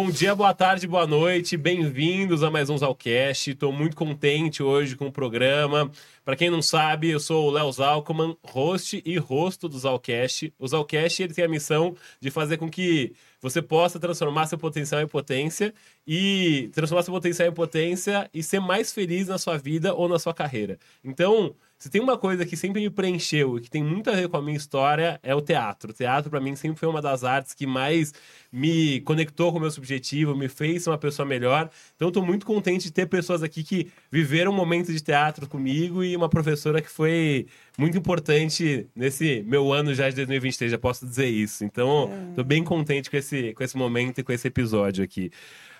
Bom dia, boa tarde, boa noite, bem-vindos a mais um Zalcast. Estou muito contente hoje com o programa. Para quem não sabe, eu sou o Léo Zalcoman, host e rosto do Zalcast. O Zalcast ele tem a missão de fazer com que você possa transformar seu potencial em potência e transformar seu potencial em potência e ser mais feliz na sua vida ou na sua carreira. Então, se tem uma coisa que sempre me preencheu e que tem muito a ver com a minha história, é o teatro. O teatro, para mim, sempre foi uma das artes que mais me conectou com o meu subjetivo, me fez ser uma pessoa melhor. Então, estou muito contente de ter pessoas aqui que viveram um momento de teatro comigo e uma professora que foi muito importante nesse meu ano já de 2023, já posso dizer isso. Então, estou bem contente com esse, com esse momento e com esse episódio aqui.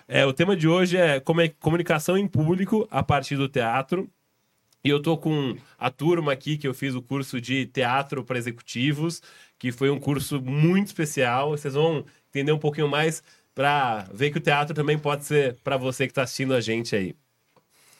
É, o tema de hoje é comunicação em público a partir do teatro. E eu tô com a turma aqui que eu fiz o curso de teatro para executivos, que foi um curso muito especial. Vocês vão entender um pouquinho mais para ver que o teatro também pode ser para você que está assistindo a gente aí.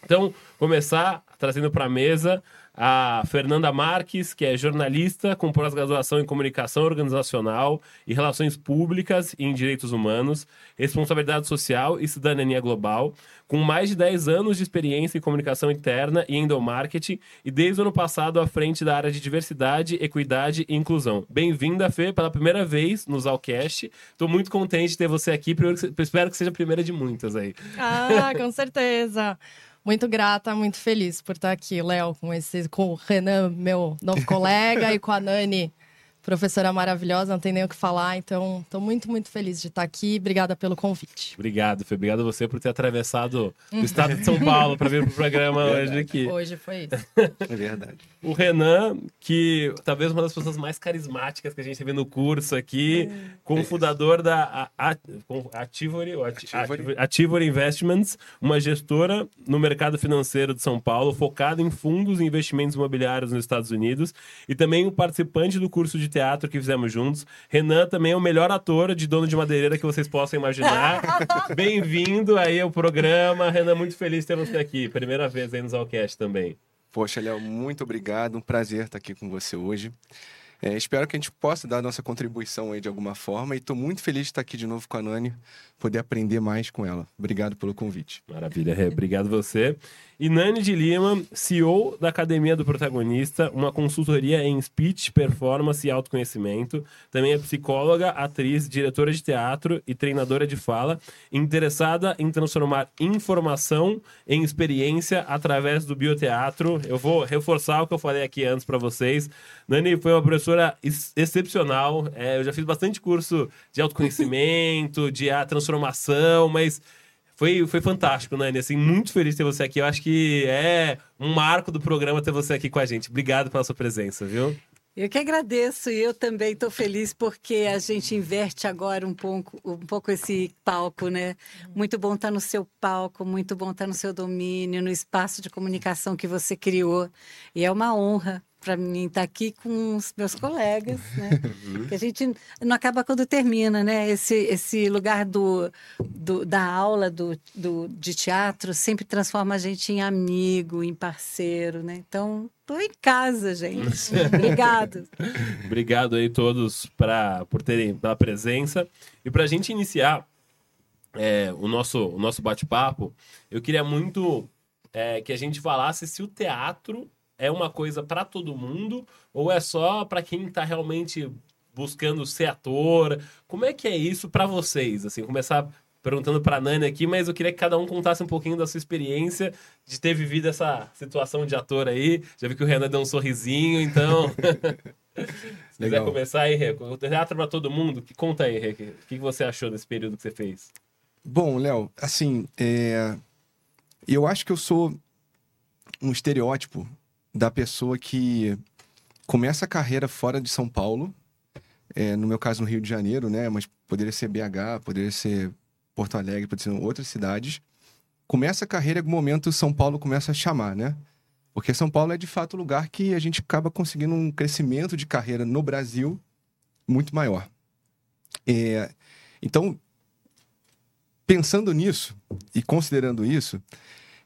Então, começar trazendo para a mesa a Fernanda Marques, que é jornalista com pós-graduação em comunicação organizacional e relações públicas e em direitos humanos, responsabilidade social e cidadania global, com mais de 10 anos de experiência em comunicação interna e endomarketing e desde o ano passado à frente da área de diversidade, equidade e inclusão. Bem-vinda, Fê, pela primeira vez no Zalcast. Estou muito contente de ter você aqui, espero que seja a primeira de muitas aí. Ah, com certeza muito grata, muito feliz por estar aqui, Léo, com esse com o Renan, meu novo colega, e com a Nani, professora maravilhosa, não tem nem o que falar. Então, estou muito, muito feliz de estar aqui. Obrigada pelo convite. Obrigado, Fê. Obrigado a você por ter atravessado o estado de São Paulo para vir para o programa hoje aqui. Hoje foi isso. É verdade. O Renan, que talvez uma das pessoas mais carismáticas que a gente vê no curso aqui, é. com o fundador da Ativory, Ativory. Ativory Investments, uma gestora no mercado financeiro de São Paulo, focada em fundos e investimentos imobiliários nos Estados Unidos, e também o participante do curso de teatro que fizemos juntos. Renan também é o melhor ator de Dono de Madeireira que vocês possam imaginar. Bem-vindo aí ao programa. Renan, muito feliz de ter você aqui. Primeira vez aí no Zalcast também. Poxa, Léo, muito obrigado. Um prazer estar aqui com você hoje. É, espero que a gente possa dar a nossa contribuição aí de alguma forma. E estou muito feliz de estar aqui de novo com a Nani, poder aprender mais com ela. Obrigado pelo convite. Maravilha, obrigado você. E Nani de Lima, CEO da Academia do Protagonista, uma consultoria em speech, performance e autoconhecimento. Também é psicóloga, atriz, diretora de teatro e treinadora de fala, interessada em transformar informação em experiência através do bioteatro. Eu vou reforçar o que eu falei aqui antes para vocês. Nani foi uma professora ex excepcional. É, eu já fiz bastante curso de autoconhecimento, de transformação, mas foi, foi fantástico, Nani. Assim, muito feliz ter você aqui. Eu acho que é um marco do programa ter você aqui com a gente. Obrigado pela sua presença, viu? Eu que agradeço e eu também estou feliz porque a gente inverte agora um pouco, um pouco esse palco, né? Muito bom estar no seu palco, muito bom estar no seu domínio, no espaço de comunicação que você criou. E é uma honra para mim estar tá aqui com os meus colegas, né? Que a gente não acaba quando termina, né? Esse, esse lugar do, do da aula do, do, de teatro sempre transforma a gente em amigo, em parceiro, né? Então, estou em casa, gente. Obrigado. Obrigado aí todos pra, por terem pela presença. E para a gente iniciar é, o nosso, o nosso bate-papo, eu queria muito é, que a gente falasse se o teatro é uma coisa para todo mundo ou é só para quem está realmente buscando ser ator? Como é que é isso para vocês? Assim, começar perguntando para Nani aqui, mas eu queria que cada um contasse um pouquinho da sua experiência de ter vivido essa situação de ator aí. Já vi que o Renan deu um sorrisinho, então. Se quiser começar aí, Rê, o teatro para todo mundo, que conta aí, Rê, o que você achou desse período que você fez? Bom, Léo, assim, é... eu acho que eu sou um estereótipo da pessoa que começa a carreira fora de São Paulo, é, no meu caso no Rio de Janeiro, né? Mas poderia ser BH, poderia ser Porto Alegre, poderia ser outras cidades. Começa a carreira, em algum momento São Paulo começa a chamar, né? Porque São Paulo é de fato o lugar que a gente acaba conseguindo um crescimento de carreira no Brasil muito maior. É, então, pensando nisso e considerando isso,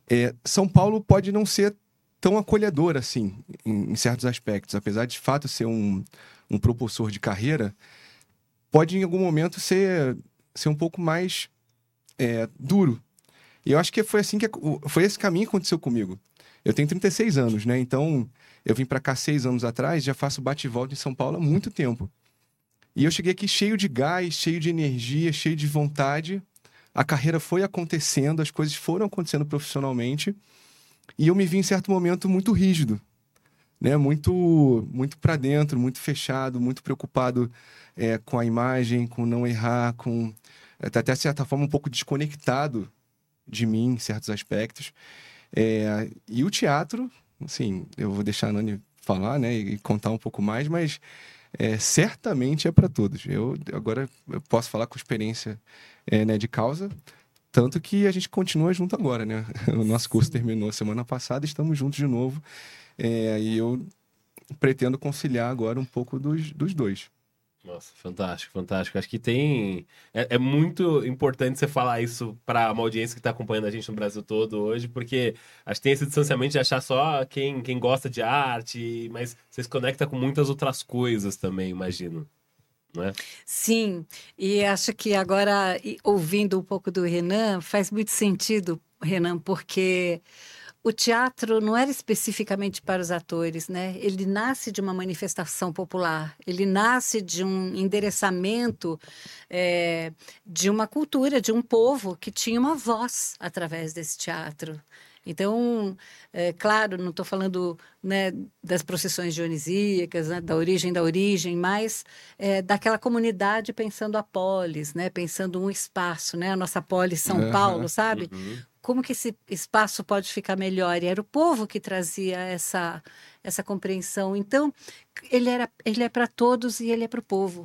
é, São Paulo pode não ser tão acolhedor assim, em, em, certos aspectos. Apesar de, de fato ser um, um propulsor de carreira, pode em algum momento ser, ser um pouco mais é, duro. E eu acho que foi assim que foi esse caminho que aconteceu comigo. Eu tenho 36 anos, né? Então, eu vim para cá seis anos atrás, já faço bate e volta em São Paulo há muito tempo. E eu cheguei aqui cheio de gás, cheio de energia, cheio de vontade. A carreira foi acontecendo, as coisas foram acontecendo profissionalmente. E eu me vi em certo momento muito rígido, né? Muito, muito para dentro, muito fechado, muito preocupado é, com a imagem, com não errar, com até de certa forma um pouco desconectado de mim em certos aspectos. É, e o teatro, assim, eu vou deixar a Nani falar, né, e contar um pouco mais, mas é, certamente é para todos. Eu agora eu posso falar com experiência é, né, de causa, tanto que a gente continua junto agora, né? O nosso curso terminou semana passada, estamos juntos de novo, é, e eu pretendo conciliar agora um pouco dos, dos dois. Nossa, fantástico, fantástico. Acho que tem. É, é muito importante você falar isso para uma audiência que está acompanhando a gente no Brasil todo hoje, porque acho que tem esse distanciamento de achar só quem, quem gosta de arte, mas você se conecta com muitas outras coisas também, imagino. É? Sim, e acho que agora, ouvindo um pouco do Renan, faz muito sentido, Renan, porque o teatro não era especificamente para os atores, né? Ele nasce de uma manifestação popular, ele nasce de um endereçamento é, de uma cultura, de um povo que tinha uma voz através desse teatro. Então, é, claro, não estou falando né, das procissões dionisíacas, né, da origem da origem, mas é, daquela comunidade pensando a polis, né, pensando um espaço, né, a nossa polis São uhum, Paulo, sabe? Uhum como que esse espaço pode ficar melhor? E era o povo que trazia essa, essa compreensão. Então, ele, era, ele é para todos e ele é para o povo.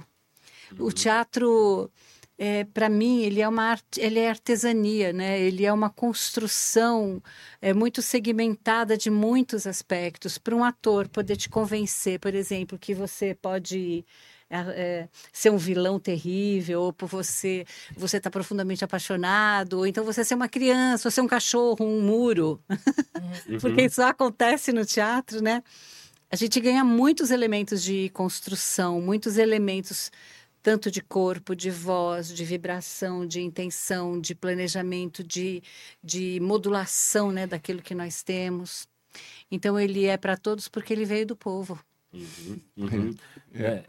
Uhum. O teatro, é, para mim, ele é uma arte, ele é artesania, né? Ele é uma construção é, muito segmentada de muitos aspectos. Para um ator poder te convencer, por exemplo, que você pode é, é, ser um vilão terrível, ou por você você estar tá profundamente apaixonado, ou então você ser uma criança, ou ser um cachorro, um muro, uhum. porque isso acontece no teatro, né? A gente ganha muitos elementos de construção, muitos elementos tanto de corpo, de voz, de vibração, de intenção, de planejamento, de, de modulação né, daquilo que nós temos. Então, ele é para todos porque ele veio do povo. Uhum, uhum. É,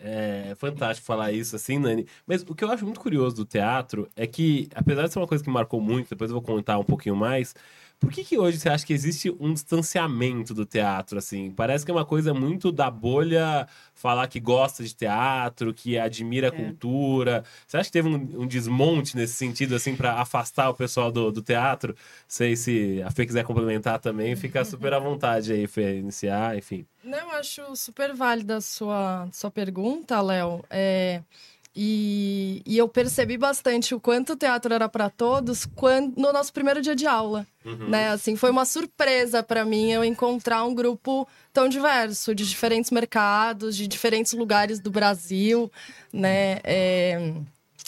é, é, fantástico falar isso assim, Nani. Mas o que eu acho muito curioso do teatro é que, apesar de ser uma coisa que marcou muito, depois eu vou contar um pouquinho mais, por que, que hoje você acha que existe um distanciamento do teatro, assim? Parece que é uma coisa muito da bolha falar que gosta de teatro, que admira a é. cultura. Você acha que teve um, um desmonte nesse sentido, assim, para afastar o pessoal do, do teatro? Sei se a Fê quiser complementar também, fica super à vontade aí, Fê, iniciar, enfim. Não, eu acho super válida a sua, sua pergunta, Léo. É... E, e, eu percebi bastante o quanto o teatro era para todos quando, no nosso primeiro dia de aula. Uhum. Né? Assim, foi uma surpresa para mim eu encontrar um grupo tão diverso, de diferentes mercados, de diferentes lugares do Brasil. Né? É...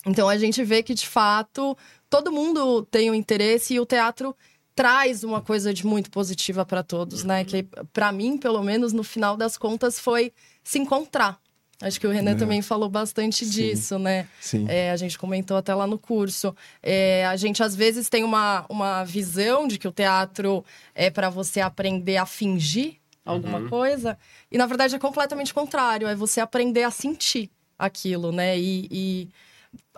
Então a gente vê que, de fato, todo mundo tem um interesse e o teatro traz uma coisa de muito positiva para todos, né? Que para mim, pelo menos, no final das contas, foi se encontrar. Acho que o Renan é. também falou bastante Sim. disso, né? Sim. É, a gente comentou até lá no curso. É, a gente às vezes tem uma, uma visão de que o teatro é para você aprender a fingir alguma uhum. coisa. E na verdade é completamente contrário. É você aprender a sentir aquilo, né? E, e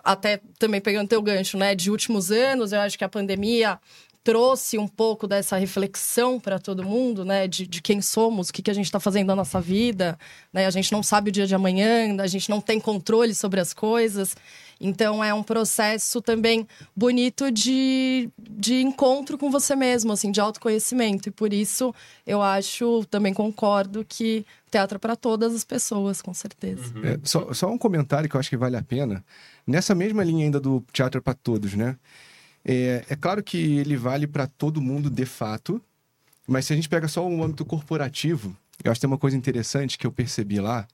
até também pegando teu gancho, né? De últimos anos, eu acho que a pandemia trouxe um pouco dessa reflexão para todo mundo, né? De, de quem somos, o que, que a gente está fazendo na nossa vida, né? A gente não sabe o dia de amanhã, a gente não tem controle sobre as coisas. Então é um processo também bonito de, de encontro com você mesmo, assim, de autoconhecimento. E por isso eu acho, também concordo que teatro é para todas as pessoas, com certeza. Uhum. É, só, só um comentário que eu acho que vale a pena. Nessa mesma linha ainda do teatro é para todos, né? É, é claro que ele vale para todo mundo de fato, mas se a gente pega só o âmbito corporativo, eu acho que tem uma coisa interessante que eu percebi lá.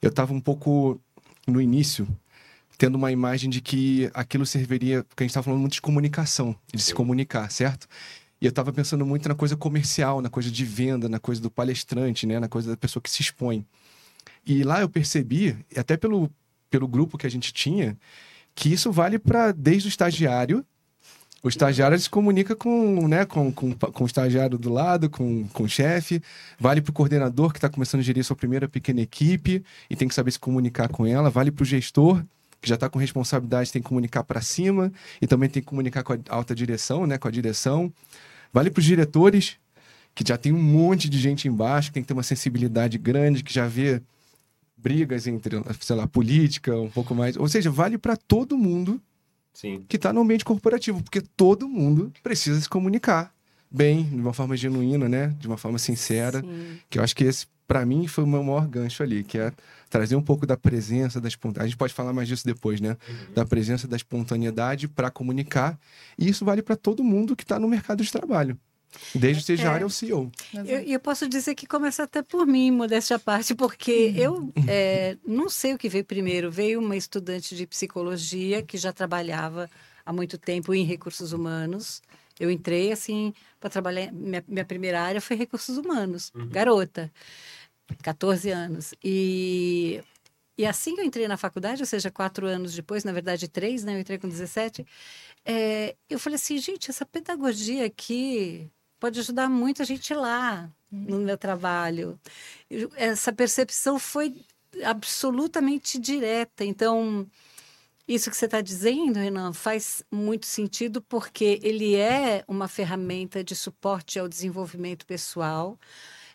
Eu estava um pouco no início tendo uma imagem de que aquilo serviria, porque a gente estava falando muito de comunicação, de se comunicar, certo? E eu estava pensando muito na coisa comercial, na coisa de venda, na coisa do palestrante, né, na coisa da pessoa que se expõe. E lá eu percebi, até pelo, pelo grupo que a gente tinha, que isso vale para desde o estagiário. O estagiário se comunica com, né, com, com, com o estagiário do lado, com, com o chefe. Vale para o coordenador que está começando a gerir sua primeira pequena equipe e tem que saber se comunicar com ela. Vale para o gestor que já está com responsabilidade, tem que comunicar para cima e também tem que comunicar com a alta direção, né, com a direção. Vale para os diretores, que já tem um monte de gente embaixo, que tem que ter uma sensibilidade grande, que já vê brigas entre, sei lá, política, um pouco mais. Ou seja, vale para todo mundo Sim. que está no ambiente corporativo, porque todo mundo precisa se comunicar bem, de uma forma genuína, né? De uma forma sincera. Sim. Que eu acho que esse, para mim, foi o meu maior gancho ali, que é trazer um pouco da presença da espontaneidade. A gente pode falar mais disso depois, né? Da presença da espontaneidade para comunicar. E isso vale para todo mundo que está no mercado de trabalho. Desde o estagiário ao CEO. Eu, eu posso dizer que começa até por mim, modéstia à parte, porque eu é, não sei o que veio primeiro. Veio uma estudante de psicologia que já trabalhava há muito tempo em recursos humanos. Eu entrei assim para trabalhar. Minha, minha primeira área foi recursos humanos, garota, 14 anos. E, e assim que eu entrei na faculdade, ou seja, quatro anos depois, na verdade três, né? Eu entrei com 17. É, eu falei assim, gente, essa pedagogia aqui pode ajudar muito a gente lá no meu trabalho. Essa percepção foi absolutamente direta. Então, isso que você está dizendo, Renan, faz muito sentido porque ele é uma ferramenta de suporte ao desenvolvimento pessoal.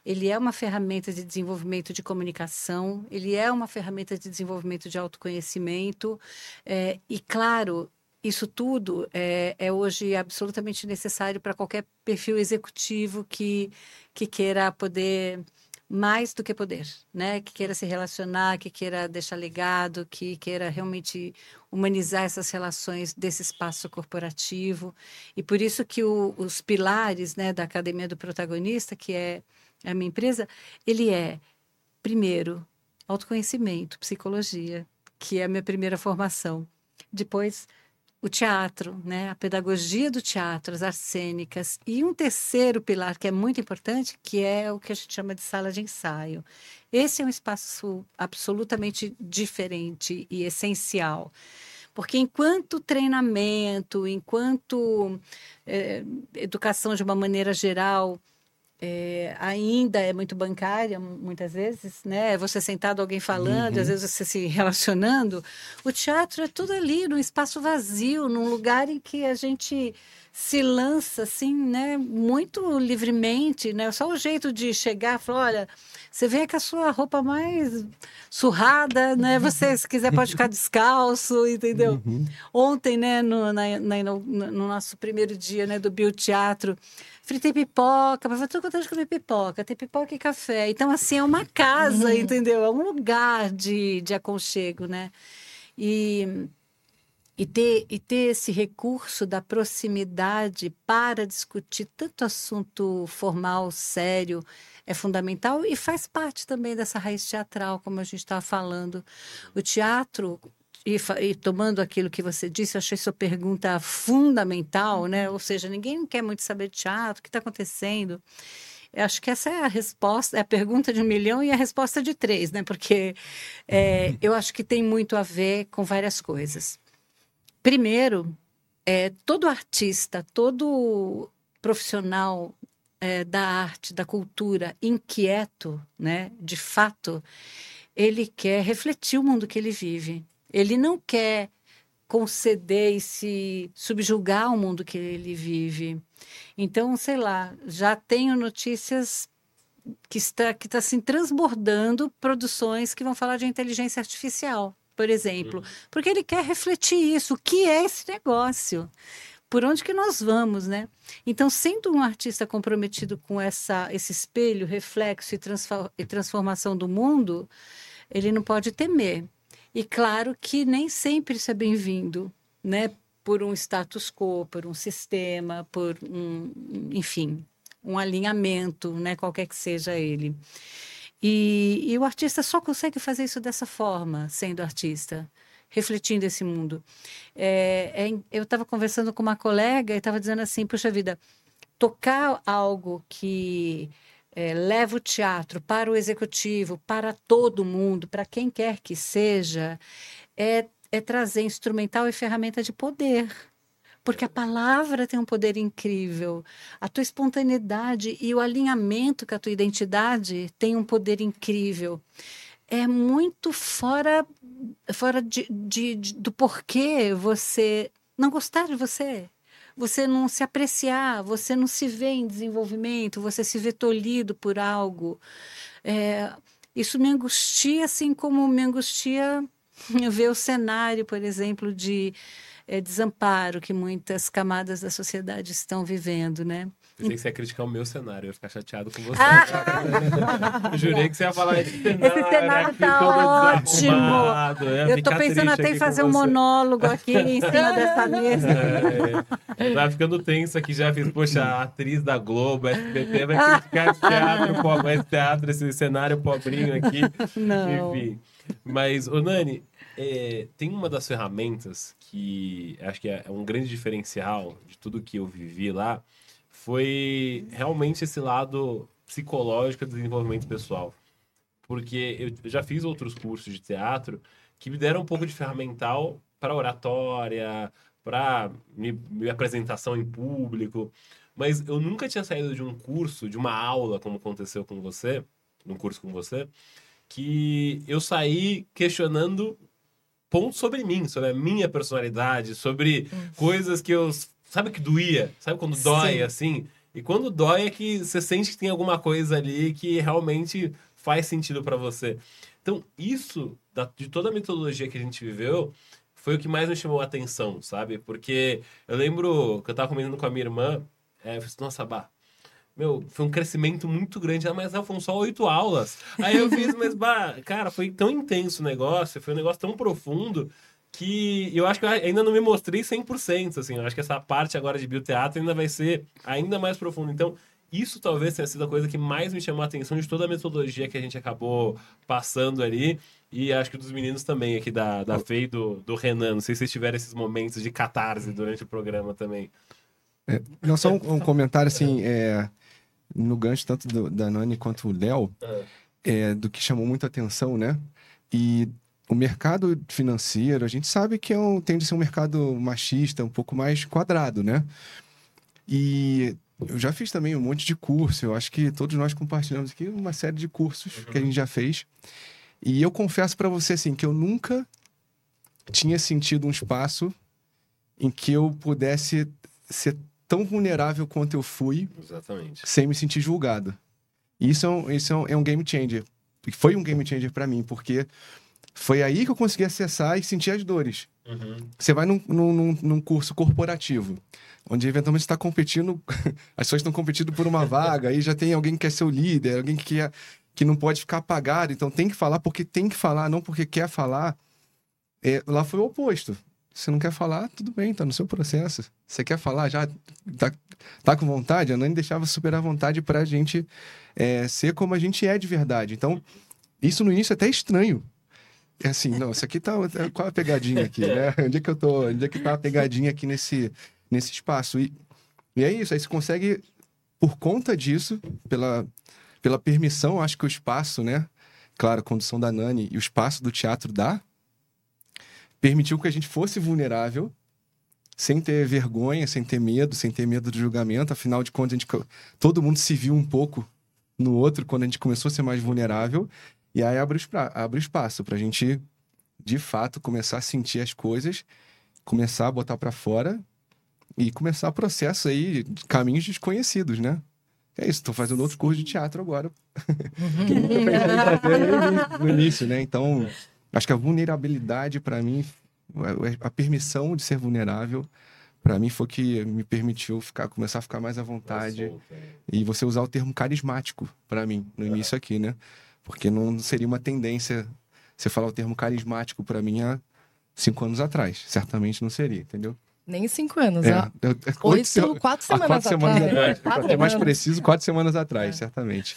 Ele é uma ferramenta de desenvolvimento de comunicação, ele é uma ferramenta de desenvolvimento de autoconhecimento. É, e, claro, isso tudo é, é hoje absolutamente necessário para qualquer perfil executivo que, que queira poder mais do que poder, né? Que queira se relacionar, que queira deixar legado, que queira realmente humanizar essas relações desse espaço corporativo. E por isso que o, os pilares, né, da Academia do Protagonista, que é a minha empresa, ele é primeiro autoconhecimento, psicologia, que é a minha primeira formação. Depois o teatro, né? a pedagogia do teatro, as artes cênicas. E um terceiro pilar que é muito importante, que é o que a gente chama de sala de ensaio. Esse é um espaço absolutamente diferente e essencial. Porque enquanto treinamento, enquanto eh, educação de uma maneira geral, é, ainda é muito bancária, muitas vezes, né? É Você sentado, alguém falando, Uhum. às vezes você se relacionando. O teatro é tudo ali, num espaço vazio, num lugar em que a gente se lança, assim, né? Muito livremente, né? Só o jeito de chegar falar, olha, você vem com a sua roupa mais surrada, né? Você, se quiser, pode ficar descalço, entendeu? Ontem, né, no, na- na- no, no nosso primeiro dia, né, do Bioteatro, fritei pipoca, mas contando de comer pipoca, tem pipoca e café. Então, assim, é uma casa, entendeu? É um lugar de, de aconchego, né? E, e, ter, e ter esse recurso da proximidade para discutir tanto assunto formal, sério, é fundamental e faz parte também dessa raiz teatral, como a gente estava falando. O teatro, e, e tomando aquilo que você disse, eu achei sua pergunta fundamental, né? Ou seja, ninguém quer muito saber de teatro, o que está acontecendo. Eu acho que essa é a resposta, é a pergunta de um milhão e a resposta de três, né? Porque é, eu acho que tem muito a ver com várias coisas. Primeiro, é, todo artista, todo profissional é, da arte, da cultura, inquieto, né? De fato, ele quer refletir o mundo que ele vive. Ele não quer conceder e se subjugar ao mundo que ele vive. Então, sei lá, já tenho notícias que está que está assim transbordando produções que vão falar de inteligência artificial, por exemplo, porque ele quer refletir isso, o que é esse negócio? Por onde que nós vamos, né? Então, sendo um artista comprometido com essa esse espelho, reflexo e, e transformação do mundo, ele não pode temer. E claro que nem sempre isso é bem-vindo, né? Por um status quo, por um sistema, por um, enfim, um alinhamento, né? Qualquer que seja ele. E, e o artista só consegue fazer isso dessa forma, sendo artista, refletindo esse mundo. É, é, eu estava conversando com uma colega e estava dizendo assim: puxa vida, tocar algo que é, leva o teatro para o executivo, para todo mundo, para quem quer que seja, é, é trazer instrumental e ferramenta de poder. Porque a palavra tem um poder incrível. A tua espontaneidade e o alinhamento com a tua identidade tem um poder incrível. É muito fora, fora de, de, de, do porquê você não gostar de você. Você não se apreciar, você não se vê em desenvolvimento, você se vê tolhido por algo. É, isso me angustia, assim como me angustia ver o cenário, por exemplo, de é, desamparo que muitas camadas da sociedade estão vivendo, né? Pensei que você ia criticar o meu cenário, eu ia ficar chateado com você. Ah! Jurei que você ia falar esse cenário. Esse cenário tá ótimo. Eu, eu tô pensando até em fazer um monólogo aqui em cima dessa mesa. É, tá ficando tenso aqui já. Fiz, poxa, a atriz da Globo, SBT, vai criticar esse teatro, pobre, esse teatro, esse cenário pobrinho aqui. Não. Enfim. Mas, ô Nani, é, tem uma das ferramentas que acho que é um grande diferencial de tudo que eu vivi lá, foi realmente esse lado psicológico do desenvolvimento pessoal. Porque eu já fiz outros cursos de teatro que me deram um pouco de ferramental para oratória, para minha apresentação em público, mas eu nunca tinha saído de um curso, de uma aula, como aconteceu com você, num curso com você, que eu saí questionando pontos sobre mim, sobre a minha personalidade, sobre coisas que eu. Sabe que doía? Sabe quando dói Sim. assim? E quando dói é que você sente que tem alguma coisa ali que realmente faz sentido para você. Então, isso, de toda a metodologia que a gente viveu, foi o que mais me chamou a atenção, sabe? Porque eu lembro que eu tava comentando com a minha irmã, é, eu falei, assim, nossa, Bah, meu, foi um crescimento muito grande. Ah, mas não, foram só oito aulas. Aí eu fiz, mas, bah, cara, foi tão intenso o negócio, foi um negócio tão profundo que eu acho que eu ainda não me mostrei 100%, assim. Eu acho que essa parte agora de bioteatro ainda vai ser ainda mais profunda. Então, isso talvez tenha sido a coisa que mais me chamou a atenção de toda a metodologia que a gente acabou passando ali. E acho que dos meninos também aqui da, da FEI e do, do Renan. Não sei se vocês tiveram esses momentos de catarse durante o programa também. É, não, só um, um comentário assim. É no gancho tanto do, da Nani quanto o Léo, é. é, do que chamou muita atenção, né? E o mercado financeiro, a gente sabe que é um, tende a ser um mercado machista, um pouco mais quadrado, né? E eu já fiz também um monte de curso, eu acho que todos nós compartilhamos aqui uma série de cursos que a gente já fez. E eu confesso para você assim que eu nunca tinha sentido um espaço em que eu pudesse ser tão vulnerável quanto eu fui, Exatamente. sem me sentir julgado. Isso é um, isso é um, é um game changer. Foi um game changer para mim, porque foi aí que eu consegui acessar e sentir as dores. Uhum. Você vai num, num, num, curso corporativo, onde eventualmente está competindo, as pessoas estão competindo por uma vaga, aí já tem alguém que quer ser o líder, alguém que, quer, que não pode ficar apagado, então tem que falar porque tem que falar, não porque quer falar. É, lá foi o oposto. Se não quer falar, tudo bem, tá no seu processo. Você quer falar, já tá, tá com vontade? A Nani deixava super à vontade pra gente é, ser como a gente é de verdade. Então, isso no início é até estranho. É assim, não, isso aqui tá. Qual a pegadinha aqui, né? Onde é que eu tô? Onde é que tá a pegadinha aqui nesse, nesse espaço? E, e é isso, aí você consegue, por conta disso, pela, pela permissão, acho que o espaço, né? Claro, a condução da Nani e o espaço do teatro dá, permitiu que a gente fosse vulnerável, sem ter vergonha, sem ter medo, sem ter medo do julgamento. Afinal de contas, a gente, todo mundo se viu um pouco no outro quando a gente começou a ser mais vulnerável. E aí abre, abre espaço para a gente, de fato, começar a sentir as coisas, começar a botar para fora e começar o processo aí de caminhos desconhecidos, né? É isso, estou fazendo outro curso de teatro agora. que nunca pensei no início, né? Então, Acho que a vulnerabilidade, para mim, a permissão de ser vulnerável, para mim foi que me permitiu ficar, começar a ficar mais à vontade. e você usar o termo carismático, para mim, no início aqui, né? Porque não seria uma tendência você falar o termo carismático para mim há cinco anos atrás. Certamente não seria, entendeu? Nem cinco anos, é, ó. Oito, quatro semanas quatro Semanas atrás. Para ser mais preciso, quatro semanas atrás, é. certamente.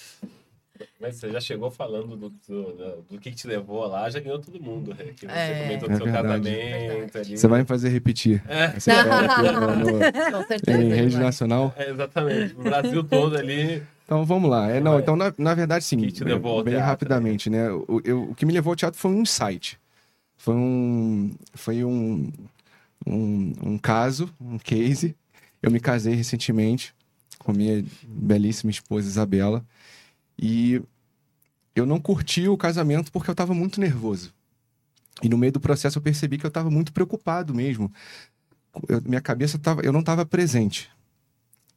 Mas você já chegou falando do, do, do, que te levou lá, já ganhou todo mundo. Né? Que você é. comentou do é seu verdade. casamento. Ali. Você vai me fazer repetir. É. Você no, Com certeza. Em rede nacional. É, exatamente. O Brasil todo ali. Então vamos lá. É, não, então, na, na verdade, sim. Que te levou bem, bem rapidamente, né? O, eu, o que me levou ao teatro foi um insight. Foi um, foi um, um, um caso, um case. Eu me casei recentemente com a minha belíssima esposa Isabela. E eu não curti o casamento porque eu estava muito nervoso. E no meio do processo eu percebi que eu estava muito preocupado mesmo. Eu, minha cabeça tava, eu não estava presente.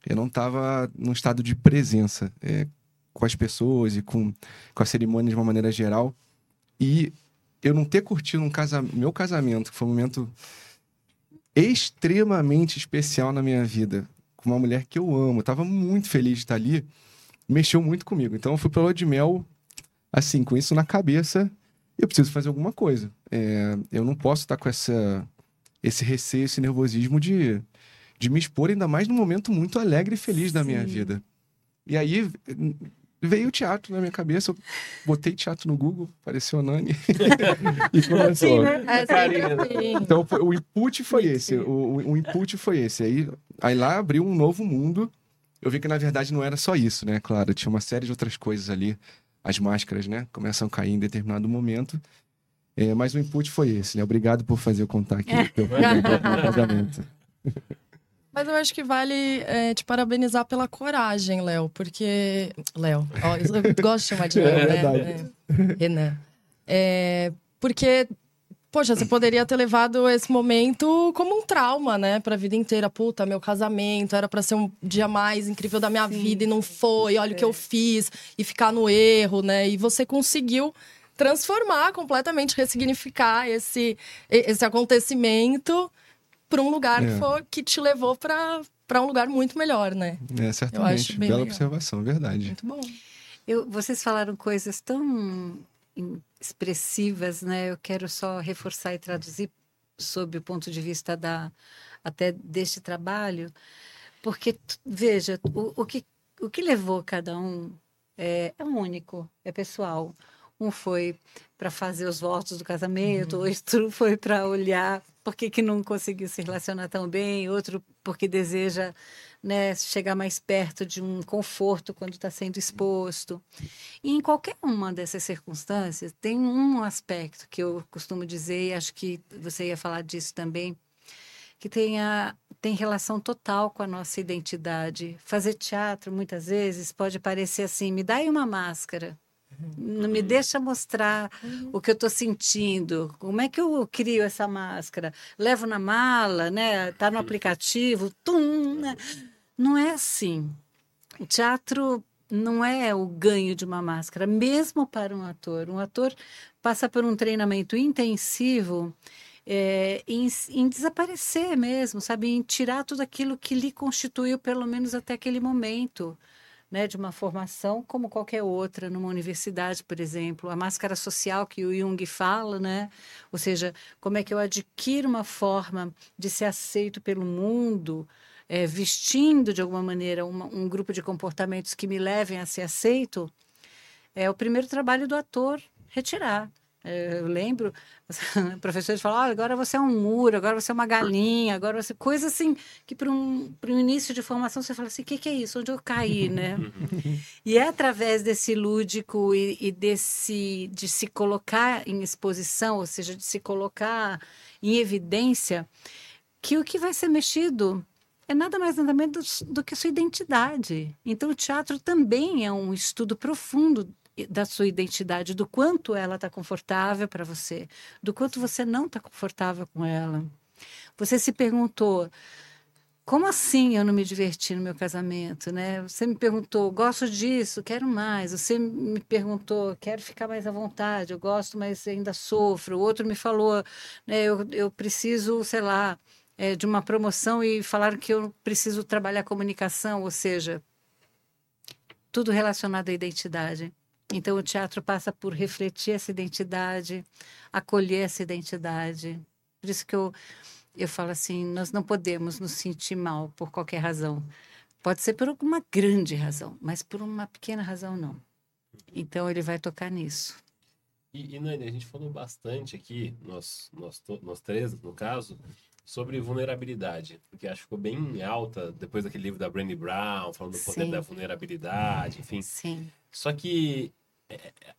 Eu não estava num estado de presença é, com as pessoas e com, com a cerimônia de uma maneira geral. E eu não ter curtido um casamento, meu casamento, que foi um momento extremamente especial na minha vida, com uma mulher que eu amo, eu tava muito feliz de estar ali, mexeu muito comigo. Então eu fui pra lua de mel, assim, com isso na cabeça, eu preciso fazer alguma coisa. É, eu não posso estar com essa, esse receio, esse nervosismo de, de me expor, ainda mais num momento muito alegre e feliz da minha vida. E aí veio o teatro na minha cabeça, eu botei teatro no Google, apareceu a Nani e começou. Sim, né? É assim. Então o input foi esse, o, o- o input foi esse. Aí, aí lá abriu um novo mundo. Eu vi que na verdade não era só isso, né? Claro, tinha uma série de outras coisas ali. As máscaras, né? Começam a cair em determinado momento. É, mas o input foi esse, né? Obrigado por fazer eu contar aqui o no meu casamento. Mas eu acho que vale é, te parabenizar pela coragem, Léo, porque. Léo, ó, eu gosto de chamar de Léo, É né? verdade. É, Renan. É, porque, poxa, você poderia ter levado esse momento como um trauma, né, pra vida inteira. Puta, meu casamento era pra ser um dia mais incrível da minha Sim. vida e não foi, olha o que eu fiz, e ficar no erro, né? E você conseguiu transformar completamente, ressignificar esse, esse acontecimento para um lugar É. que, foi, que te levou para um lugar muito melhor, né? É, acho certamente. bem Bela legal. observação, verdade. Muito bom. Eu, vocês falaram coisas tão expressivas, né? Eu quero só reforçar e traduzir sob o ponto de vista da até deste trabalho, porque veja o, o que o que levou cada um é, é único, é pessoal. Um foi para fazer os votos do casamento, outro foi para olhar por que, que não conseguiu se relacionar tão bem, outro porque deseja né, chegar mais perto de um conforto quando está sendo exposto. E em qualquer uma dessas circunstâncias, tem um aspecto que eu costumo dizer, e acho que você ia falar disso também, que tem, a, tem relação total com a nossa identidade. Fazer teatro, muitas vezes, pode parecer assim: me dá aí uma máscara. Não me deixa mostrar o que eu estou sentindo. Como é que eu crio essa máscara? Levo na mala, né? Tá no aplicativo, tum, né? Não é assim. O teatro não é o ganho de uma máscara, mesmo para um ator. Um ator passa por um treinamento intensivo é, em, em desaparecer mesmo, sabe? Em tirar tudo aquilo que lhe constituiu, pelo menos até aquele momento. Né, de uma formação como qualquer outra, numa universidade, por exemplo. A máscara social que o Jung fala, né? ou seja, como é que eu adquiro uma forma de ser aceito pelo mundo, é, vestindo de alguma maneira uma, um grupo de comportamentos que me levem a ser aceito, é o primeiro trabalho do ator retirar. É, Eu lembro, professores falam, "Olha, agora você é um muro, agora você é uma galinha, agora você... Coisa assim, que para um, um início de formação você fala assim, o que, que é isso? Onde eu caí, né? e é através desse lúdico e, e desse de se colocar em exposição, ou seja, de se colocar em evidência, que o que vai ser mexido é nada mais nada menos do que a sua identidade. Então, o teatro também é um estudo profundo da sua identidade, do quanto ela está confortável para você, do quanto você não está confortável com ela. Você se perguntou, como assim eu não me diverti no meu casamento, né? Você me perguntou, gosto disso, quero mais. Você me perguntou, quero ficar mais à vontade, eu gosto, mas ainda sofro. O outro me falou, né, eu, eu preciso, sei lá, é, de uma promoção e falaram que eu preciso trabalhar comunicação, ou seja, tudo relacionado à identidade. Então, o teatro passa por refletir essa identidade, acolher essa identidade. Por isso que eu, eu falo assim: nós não podemos nos sentir mal por qualquer razão. Pode ser por alguma grande razão, mas por uma pequena razão, não. Então, ele vai tocar nisso. E, e Nani, a gente falou bastante aqui, nós, nós, nós três, no caso, sobre vulnerabilidade, porque acho que ficou bem alta depois daquele livro da Brené Brown, falando do poder Sim. da vulnerabilidade, enfim. Sim. Só que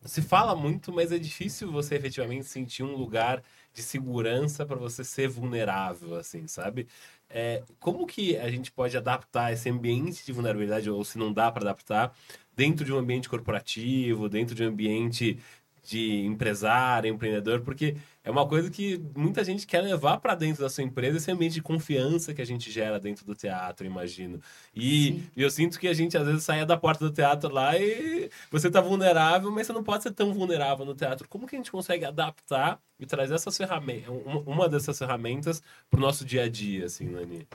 se fala muito, mas é difícil você efetivamente sentir um lugar de segurança para você ser vulnerável, assim, sabe? É, como que a gente pode adaptar esse ambiente de vulnerabilidade, ou se não dá para adaptar, dentro de um ambiente corporativo, dentro de um ambiente de empresário, empreendedor, porque é uma coisa que muita gente quer levar para dentro da sua empresa, esse ambiente de confiança que a gente gera dentro do teatro, imagino. E, e eu sinto que a gente às vezes sai da porta do teatro lá e você tá vulnerável, mas você não pode ser tão vulnerável no teatro. Como que a gente consegue adaptar e trazer essas ferramentas, uma dessas ferramentas para o nosso dia a dia, assim, Nani?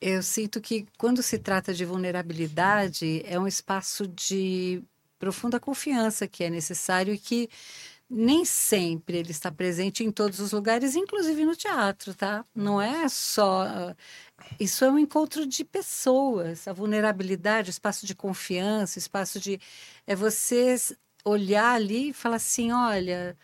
Eu sinto que quando se trata de vulnerabilidade, é um espaço de profunda confiança que é necessário e que nem sempre ele está presente em todos os lugares, inclusive no teatro, tá? Não é só. Isso é um encontro de pessoas, a vulnerabilidade, espaço de confiança, espaço de. É você olhar ali e falar assim: olha,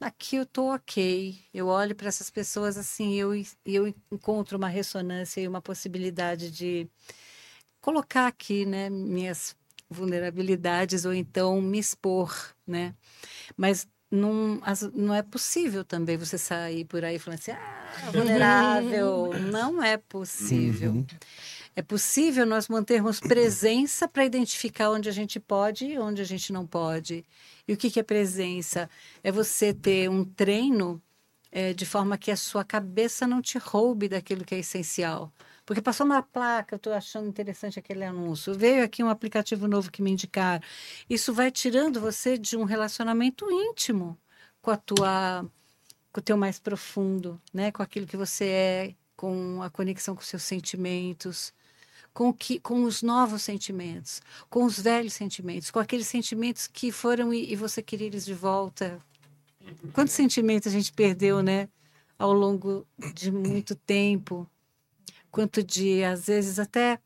aqui eu tô ok. Eu olho para essas pessoas assim, eu, eu encontro uma ressonância e uma possibilidade de colocar aqui, né, minhas vulnerabilidades ou então me expor, né? Mas não, não é possível também você sair por aí falando assim, ah, vulnerável. não é possível. Uhum. É possível nós mantermos presença para identificar onde a gente pode e onde a gente não pode. E o que, que é presença? É você ter um treino é, de forma que a sua cabeça não te roube daquilo que é essencial. Porque passou uma placa, eu estou achando interessante aquele anúncio. Veio aqui um aplicativo novo que me indicaram. Isso vai tirando você de um relacionamento íntimo com a tua, com o teu mais profundo, né? Com aquilo que você é, com a conexão com seus sentimentos, com que, com os novos sentimentos, com os velhos sentimentos, com aqueles sentimentos que foram e, e você queria eles de volta. Quantos sentimentos a gente perdeu, né? Ao longo de muito tempo quanto de, às vezes, até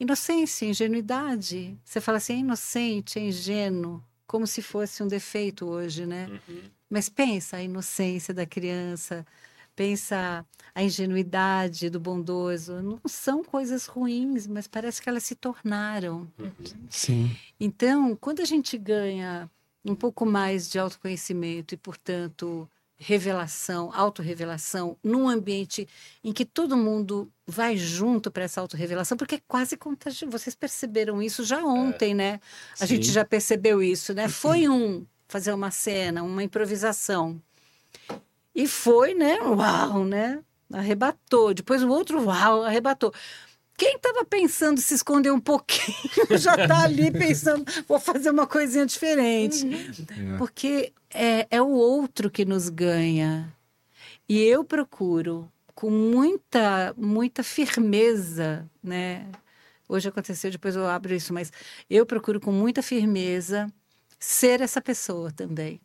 inocência, ingenuidade. Você fala assim, é inocente, é ingênuo, como se fosse um defeito hoje, né? Uhum. Mas pensa a inocência da criança, pensa a ingenuidade do bondoso. Não são coisas ruins, mas parece que elas se tornaram. Uhum. Sim. Então, quando a gente ganha um pouco mais de autoconhecimento e, portanto, revelação, autorrevelação, num ambiente em que todo mundo vai junto para essa autorrevelação, porque é quase contagioso. Vocês perceberam isso já ontem, é. né? A Sim. gente já percebeu isso, né? Foi um fazer uma cena, uma improvisação. E foi, né? Uau, né? Arrebatou. Depois o outro, uau, arrebatou. Quem estava pensando se esconder um pouquinho já está ali pensando, vou fazer uma coisinha diferente. Uhum. Porque é, é o outro que nos ganha. E eu procuro, com muita, muita firmeza, né? Hoje aconteceu, depois eu abro isso, mas eu procuro com muita firmeza ser essa pessoa também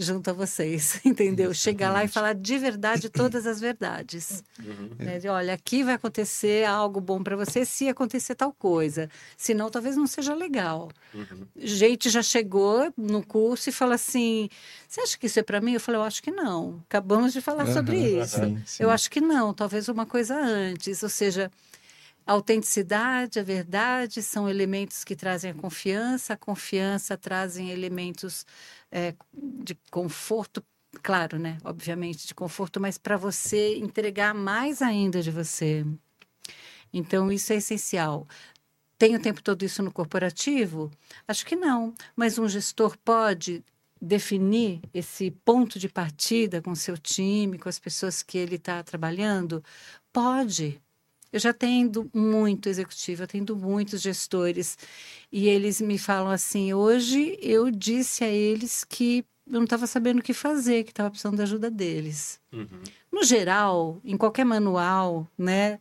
junto a vocês, entendeu? Chegar lá e falar de verdade todas as verdades. Uhum. Né? Olha, aqui vai acontecer algo bom para você se acontecer tal coisa. Senão, talvez não seja legal. Uhum. Gente já chegou no curso e fala assim: Você acha que isso é para mim? Eu falei: Eu acho que não. Acabamos de falar uhum. sobre isso. Sim, sim. Eu acho que não. Talvez uma coisa antes. Ou seja, a autenticidade, a verdade são elementos que trazem a confiança, a confiança trazem elementos é, de conforto, claro, né? Obviamente, de conforto, mas para você entregar mais ainda de você. Então, isso é essencial. Tem o tempo todo isso no corporativo? Acho que não, mas um gestor pode definir esse ponto de partida com seu time, com as pessoas que ele está trabalhando? Pode, eu já tendo muito executivo, atendo muitos gestores e eles me falam assim: hoje eu disse a eles que eu não estava sabendo o que fazer, que estava precisando da ajuda deles. Uhum. No geral, em qualquer manual, né?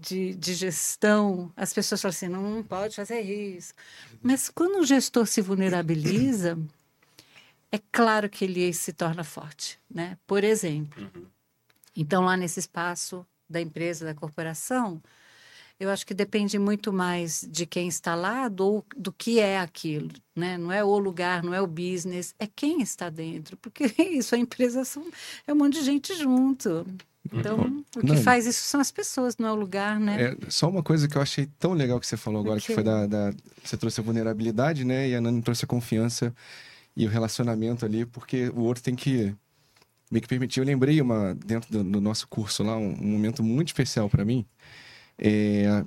De, de, gestão, as pessoas falam assim, não pode fazer isso. Mas quando o gestor se vulnerabiliza, é claro que ele se torna forte, né? Por exemplo, uhum. então lá nesse espaço da empresa, da corporação, eu acho que depende muito mais de quem está lá do, do que é aquilo, né? Não é o lugar, não é o business, é quem está dentro, porque isso, a empresa são, é um monte de gente junto. Então, o que Nani. faz isso são as pessoas, não é o lugar, né? É, só uma coisa que eu achei tão legal que você falou agora, O que foi da, da- Você trouxe a vulnerabilidade, né? E a Nani trouxe a confiança e o relacionamento ali, porque o outro tem que me que permitir. Eu lembrei uma, dentro do, do nosso curso lá, um, um momento muito especial para mim, é,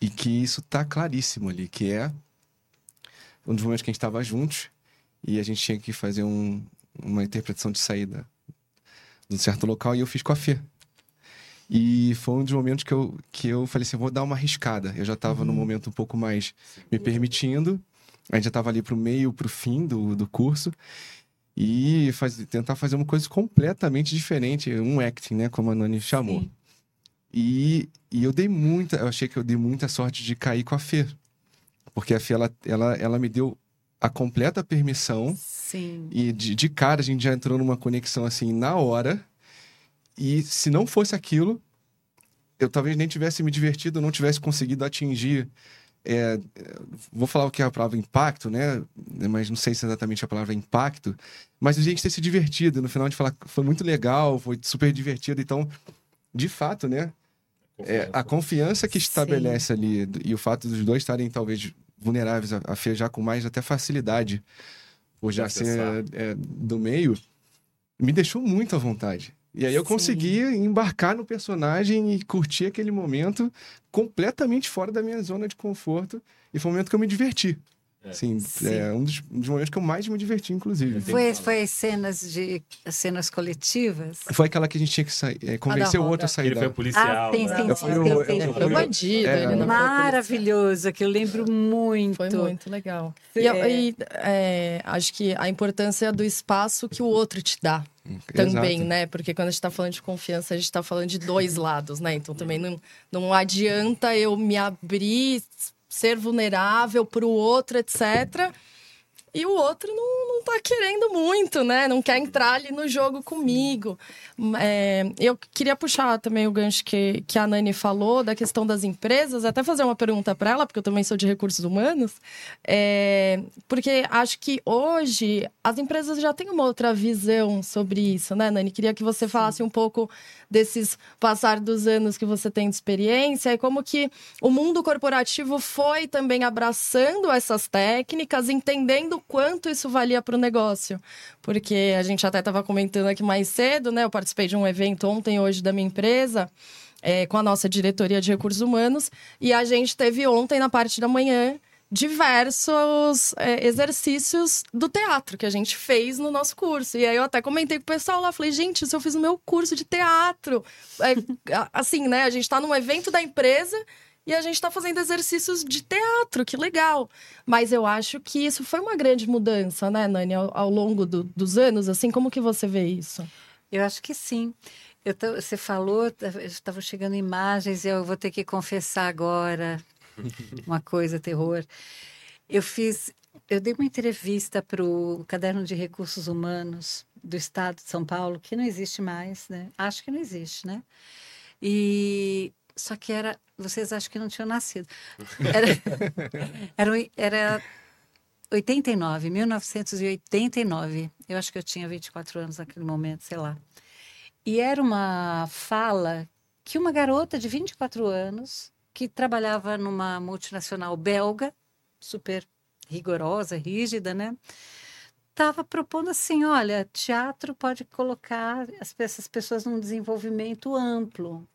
e que isso tá claríssimo ali, que é um dos momentos que a gente estava juntos e a gente tinha que fazer um- uma interpretação de saída de um certo local e eu fiz com a Fê. E foi um dos momentos que eu, que eu falei assim, vou dar uma arriscada. Eu já estava num momento um pouco mais me permitindo. A gente já estava ali pro meio, pro fim do, do curso. E faz, tentar fazer uma coisa completamente diferente, um acting, né? Como a Nani chamou. Sim. E, e eu dei muita, eu achei que eu dei muita sorte de cair com a Fê. Porque a Fê, ela, ela, ela me deu a completa permissão. Sim. E de, de cara a gente já entrou numa conexão assim na hora. E se não fosse aquilo, eu talvez nem tivesse me divertido, não tivesse conseguido atingir. É, é, vou falar o que é a palavra impacto, né? Mas não sei se é exatamente a palavra impacto. Mas a gente ter se divertido. No final de falar, foi muito legal, foi super divertido. Então, de fato, né? É, a confiança que estabelece ali e o fato dos dois estarem talvez vulneráveis a, a com mais até facilidade por já ser é, do meio me deixou muito à vontade e aí eu Sim. consegui embarcar no personagem e curtir aquele momento completamente fora da minha zona de conforto e foi um momento que eu me diverti. Assim Sim. é um dos, um dos momentos que eu mais me diverti inclusive Tem Foi, foi as cenas de as cenas coletivas? foi aquela que a gente tinha que sair, é, convencer o roda. outro a sair Ele da... foi policial. Ah, sim, né? sim, Eu sim. fui eu o- eu- o- bandido, É, Maravilhoso, que eu lembro muito. Foi muito legal. É. E, e, é, acho que a importância do espaço que o outro te dá também, Exato. né? Porque quando a gente tá falando de confiança, a gente tá falando de dois lados, né? Então também não, não adianta eu me abrir, ser vulnerável pro outro, etc. E o outro não, não tá querendo muito, né? Não quer entrar ali no jogo comigo. É, eu queria puxar também o gancho que, que a Nani falou da questão das empresas, até fazer uma pergunta para ela, porque eu também sou de recursos humanos. É, porque acho que hoje as empresas já têm uma outra visão sobre isso, né, Nani? Queria que você falasse um pouco desses passar dos anos que você tem de experiência e como que o mundo corporativo foi também abraçando essas técnicas, entendendo o quanto isso valia para o negócio. Porque a gente até estava comentando aqui mais cedo, né? Eu participei de um evento ontem, hoje, da minha empresa, é, com a nossa diretoria de recursos humanos, e a gente teve ontem, na parte da manhã, diversos é, exercícios do teatro que a gente fez no nosso curso. E aí eu até comentei com o pessoal lá, falei, gente, isso eu fiz no meu curso de teatro. É, assim, né? A gente tá num evento da empresa e a gente tá fazendo exercícios de teatro, que legal. Mas eu acho que isso foi uma grande mudança, né, Nani, ao, ao longo do- dos anos, assim, como que você vê isso? Eu acho que sim. Eu tô- você falou, estavam chegando imagens e eu vou ter que confessar agora uma coisa, terror. Eu fiz, eu dei uma entrevista para o Caderno de Recursos Humanos do Estado de São Paulo, que não existe mais, né? Acho que não existe, né? E só que era, vocês acham que não tinham nascido. Era, era, era 89, 1989. Eu acho que eu tinha 24 anos naquele momento, sei lá. E era uma fala que uma garota de 24 anos, que trabalhava numa multinacional belga, super rigorosa, rígida, né? Estava propondo assim: olha, teatro pode colocar essas pessoas num desenvolvimento amplo.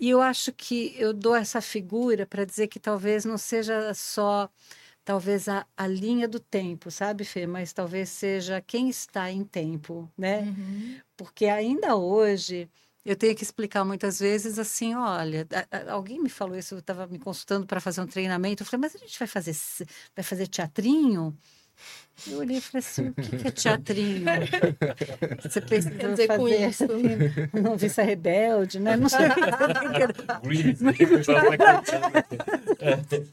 E eu acho que eu dou essa figura para dizer que talvez não seja só talvez a, a linha do tempo, sabe, Fê? Mas talvez seja quem está em tempo, né? Porque ainda hoje eu tenho que explicar muitas vezes assim, olha, alguém me falou isso, eu estava me consultando para fazer um treinamento, eu falei, mas a gente vai fazer vai fazer teatrinho? Eu olhei e falei assim, o que que é teatrinho? Você precisa Quer dizer, com fazer isso, uma noviça rebelde, né? Não sei. O tá curtindo.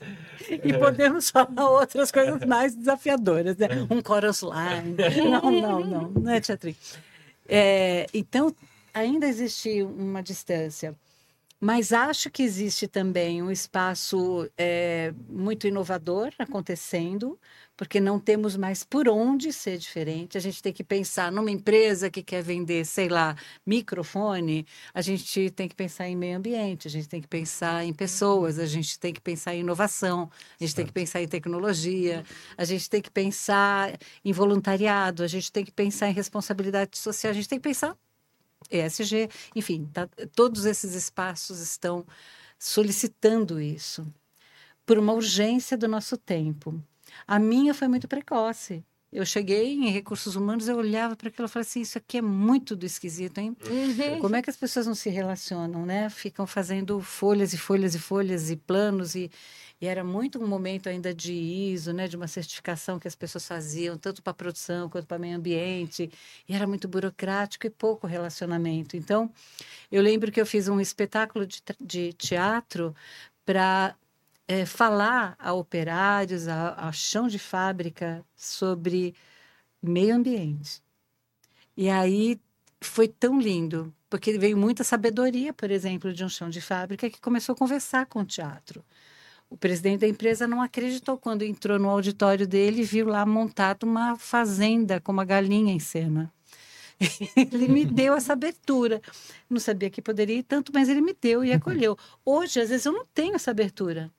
e podemos falar outras coisas mais desafiadoras, né? Um chorus line. Não, não, não, não é teatrinho. É, então, ainda existe uma distância. Mas acho que existe também um espaço é, muito inovador acontecendo, porque não temos mais por onde ser diferente. A gente tem que pensar numa empresa que quer vender, sei lá, microfone, a gente tem que pensar em meio ambiente, a gente tem que pensar em pessoas, a gente tem que pensar em inovação, a gente certo. tem que pensar em tecnologia, a gente tem que pensar em voluntariado, a gente tem que pensar em responsabilidade social, a gente tem que pensar ESG, enfim, tá, todos esses espaços estão solicitando isso por uma urgência do nosso tempo. A minha foi muito precoce. Eu cheguei em recursos humanos, eu olhava para aquilo e falei assim: isso aqui é muito do esquisito, hein? Uhum. Como é que as pessoas não se relacionam, né? Ficam fazendo folhas e folhas e folhas e planos e, e era muito um momento ainda de ISO, né, de uma certificação que as pessoas faziam, tanto para produção quanto para meio ambiente, e era muito burocrático e pouco relacionamento. Então, eu lembro que eu fiz um espetáculo de, de teatro para é, falar a operários, a, a chão de fábrica sobre meio ambiente. E aí foi tão lindo, porque veio muita sabedoria, por exemplo, de um chão de fábrica que começou a conversar com o teatro. O presidente da empresa não acreditou quando entrou no auditório dele e viu lá montado uma fazenda com uma galinha em cena. ele me deu essa abertura. Não sabia que poderia ir tanto, mas ele me deu e acolheu. Hoje, às vezes, eu não tenho essa abertura.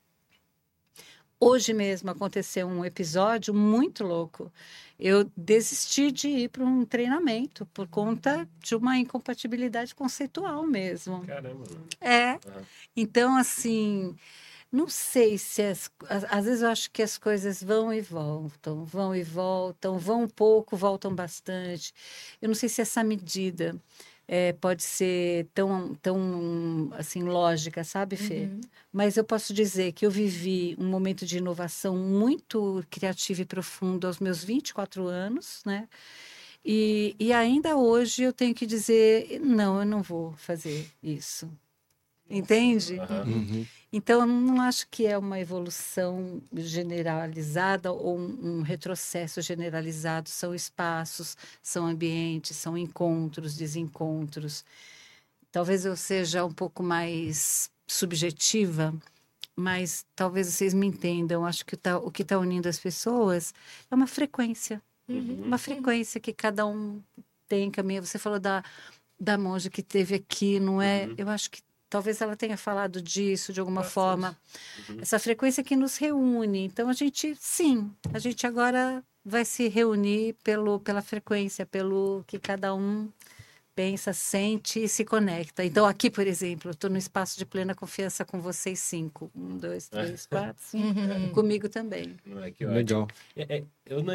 Hoje mesmo aconteceu um episódio muito louco. Eu desisti de ir para um treinamento por conta de uma incompatibilidade conceitual mesmo. Caramba. É. Uhum. Então, assim, não sei se as, às vezes eu acho que as coisas vão e voltam, vão e voltam, vão um pouco, voltam bastante. Eu não sei se essa medida é, pode ser tão, tão assim lógica, sabe, Fê? Uhum. Mas eu posso dizer que eu vivi um momento de inovação muito criativo e profundo aos meus 24 anos, né? E, e ainda hoje eu tenho que dizer, não, eu não vou fazer isso. Entende? Uhum. Então, eu não acho que é uma evolução generalizada ou um, um, retrocesso generalizado. São espaços, são ambientes, são encontros, desencontros. Talvez eu seja um pouco mais subjetiva, mas talvez vocês me entendam. Acho que tá, o que está unindo as pessoas é uma frequência. Uhum. Uma frequência que cada um tem, caminho. Você falou da, da monja que teve aqui, não é? Uhum. Eu acho que Talvez ela tenha falado disso de alguma Bastante. forma. Uhum. Essa frequência que nos reúne. Então, a gente, sim, a gente agora vai se reunir pelo, pela frequência, pelo que cada um pensa, sente e se conecta. Então, aqui, por exemplo, estou no espaço de plena confiança com vocês cinco. Um, dois, três, quatro, cinco. Uhum. Comigo também. É, Legal. É, é, eu não,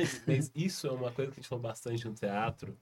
isso é uma coisa que a gente falou bastante no teatro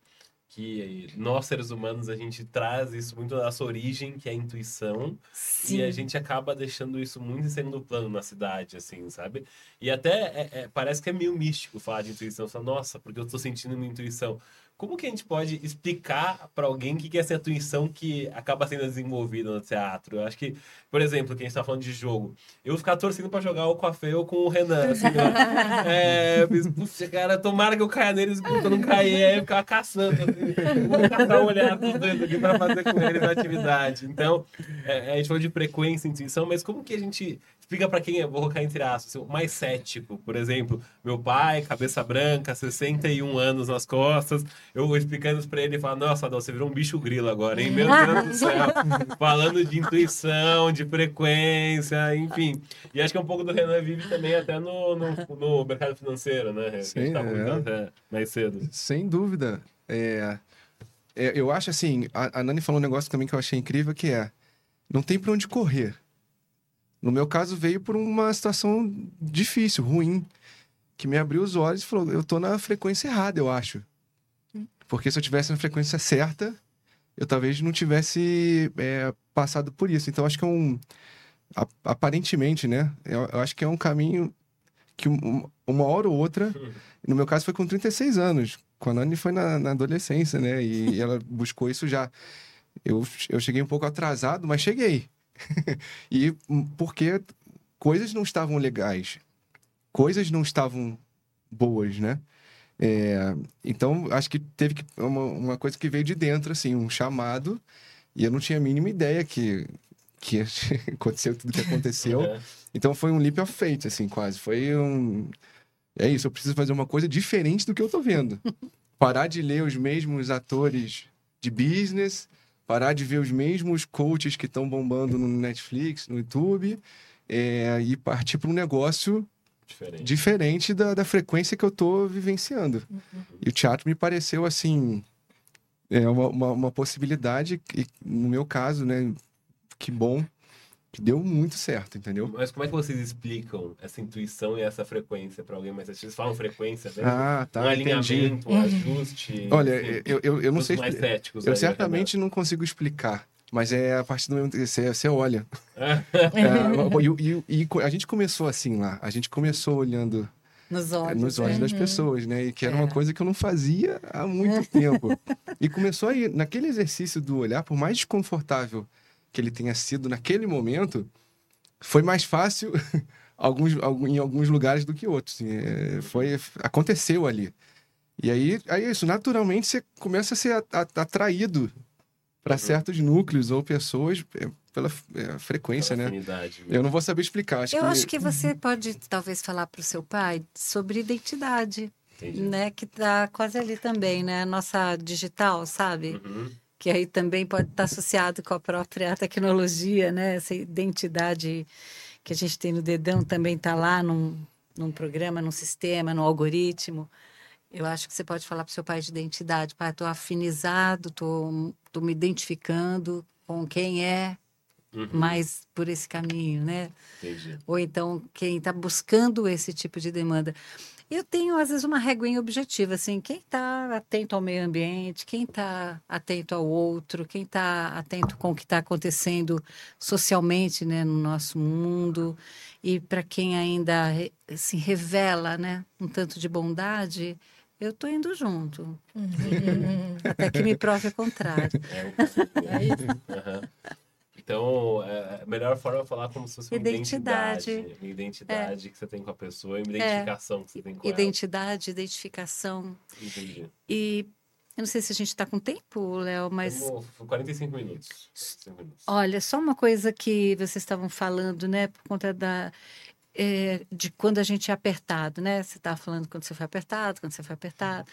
que nós seres humanos a gente traz isso muito da nossa origem, que é a intuição, Sim. e a gente acaba deixando isso muito em segundo plano na cidade, assim, sabe? E até é, é, parece que é meio místico falar de intuição, só nossa, porque eu estou sentindo uma intuição. Como que a gente pode explicar para alguém o que é essa intuição que acaba sendo desenvolvida no teatro? Eu acho que, por exemplo, que a gente está falando de jogo, eu ficar torcendo para jogar o Coafé ou com o Renan. Assim, é, puxa, cara, tomara que eu caia neles enquanto eu não cair, aí eu ficava caçando. Assim, vou caçar um olhar dos dois aqui para fazer com eles a atividade. Então, é, a gente falou de frequência, intuição, mas como que a gente Explica para quem é, vou colocar entre aspas, assim, mais cético. Por exemplo, meu pai, cabeça branca, 61 anos nas costas. Eu vou explicando isso para ele e falo: Nossa, Adão, você virou um bicho grilo agora, hein? Meu Deus do céu. Falando de intuição, de frequência, enfim. E acho que é um pouco do Renan vive também até no, no, no mercado financeiro, né? Sim, que a gente tá é. mais cedo. Sem dúvida. É, é, eu acho assim, a, a Nani falou um negócio também que eu achei incrível, que é não tem para onde correr. No meu caso, veio por uma situação difícil, ruim, que me abriu os olhos e falou: eu tô na frequência errada, eu acho. Porque se eu tivesse na frequência certa, eu talvez não tivesse é, passado por isso. Então, acho que é um. Aparentemente, né? Eu, eu acho que é um caminho que um, uma hora ou outra. No meu caso, foi com 36 anos. Com a Nani foi na, na adolescência, né? E, e ela buscou isso já. Eu, eu cheguei um pouco atrasado, mas cheguei. e porque coisas não estavam legais, coisas não estavam boas, né? É, então, acho que teve que, uma, uma coisa que veio de dentro, assim, um chamado, e eu não tinha a mínima ideia que, que aconteceu tudo que aconteceu. Uhum. Então foi um leap of faith, assim, quase. Foi um. É isso, eu preciso fazer uma coisa diferente do que eu tô vendo. Parar de ler os mesmos atores de business, parar de ver os mesmos coaches que estão bombando no Netflix, no YouTube, é, e partir para um negócio Diferente. diferente da, da frequência que eu tô vivenciando. E o teatro me pareceu, assim, é uma, uma, uma possibilidade, e no meu caso, né, que bom, que deu muito certo, entendeu? Mas como é que vocês explicam essa intuição e essa frequência para alguém mais Vocês falam frequência mesmo? Ah, um tá, entendi. alinhamento, um ajuste. Olha, enfim, eu, eu, eu não sei. mais céticos Eu aí, certamente não consigo explicar. Mas é a partir do momento que você, você olha. né? É, e, e- e a gente começou assim lá. A gente começou olhando Nos é, olhos. nos olhos né? das pessoas, né? E que era uma É. coisa que eu não fazia há muito tempo. E começou aí, naquele exercício do olhar, por mais desconfortável que ele tenha sido naquele momento, foi mais fácil alguns, em alguns lugares do que outros. assim, é, foi, aconteceu ali. E aí, aí é isso, naturalmente você começa a ser atraído para Uhum. certos núcleos ou pessoas é, pela é, frequência, Pela né? afinidade. Eu não vou saber explicar. Acho Eu que acho que você pode talvez falar para o seu pai sobre identidade, Entendi. né? Que tá quase ali também, né? Nossa digital, sabe? Uhum. Que aí também pode estar associado com a própria tecnologia, né? Essa identidade que a gente tem no dedão também está lá num, num programa, num sistema, num algoritmo. Eu acho que você pode falar para o seu pai de identidade. Pai, estou afinizado, estou me identificando com quem é Uhum. mais por esse caminho, né? Entendi. ou então quem está buscando esse tipo de demanda. Eu tenho, às vezes, uma reguinha objetiva, assim, quem está atento ao meio ambiente, quem está atento ao outro, quem está atento com o que está acontecendo socialmente, né, no nosso mundo, e para quem ainda se revela, né, um tanto de bondade, eu estou indo junto, até que me prove o contrário. É. É isso. Aham. Então, é, a melhor forma é falar como se fosse uma Identidade. identidade. Uma identidade que você tem com a pessoa e uma identificação que você tem com Identidade, identificação. ela. Entendi. E eu não sei se a gente está com tempo, Léo, mas Temos 45 minutos. 45 minutos. olha, só uma coisa que vocês estavam falando, né, por conta da é, de quando a gente é apertado, né? Você estava falando quando você foi apertado, quando você foi apertado.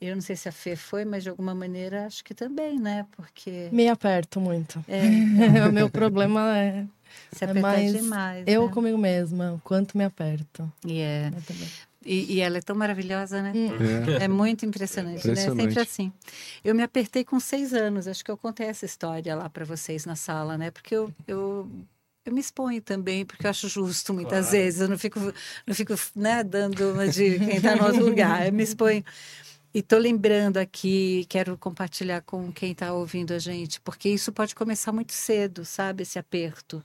Eu não sei se a Fê foi, mas de alguma maneira acho que também, né? Porque Me aperto muito. é, o meu problema é se É apertar mais demais. eu né? comigo mesma, o quanto me aperto. E, é, e, e ela é tão maravilhosa, né? É. É muito impressionante, né? Impressionante. Sempre assim. Eu me apertei com seis anos. Acho que eu contei essa história lá para vocês na sala, né? Porque eu, eu, eu me exponho também, porque eu acho justo muitas Claro. vezes. Eu não fico, não fico né, dando uma de quem está no outro lugar. Eu me exponho. E estou lembrando aqui, quero compartilhar com quem está ouvindo a gente, porque isso pode começar muito cedo, sabe? Esse aperto.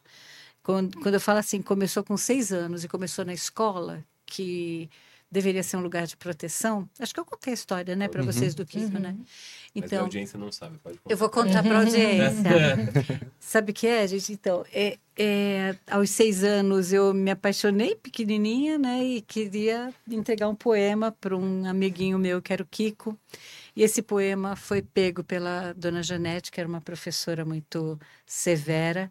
Quando, quando eu falo assim, começou com seis anos e começou na escola, que deveria ser um lugar de proteção. Acho que eu contei a história, né, para Uhum. vocês do Kiko, né? Mas a Então, audiência não sabe, pode contar. eu vou contar para a audiência. Sabe o que é, gente? Então, é, é, aos seis anos eu me apaixonei pequenininha, né? E queria entregar um poema para um amiguinho meu, que era o Kiko. E esse poema foi pego pela dona Janete, que era uma professora muito severa.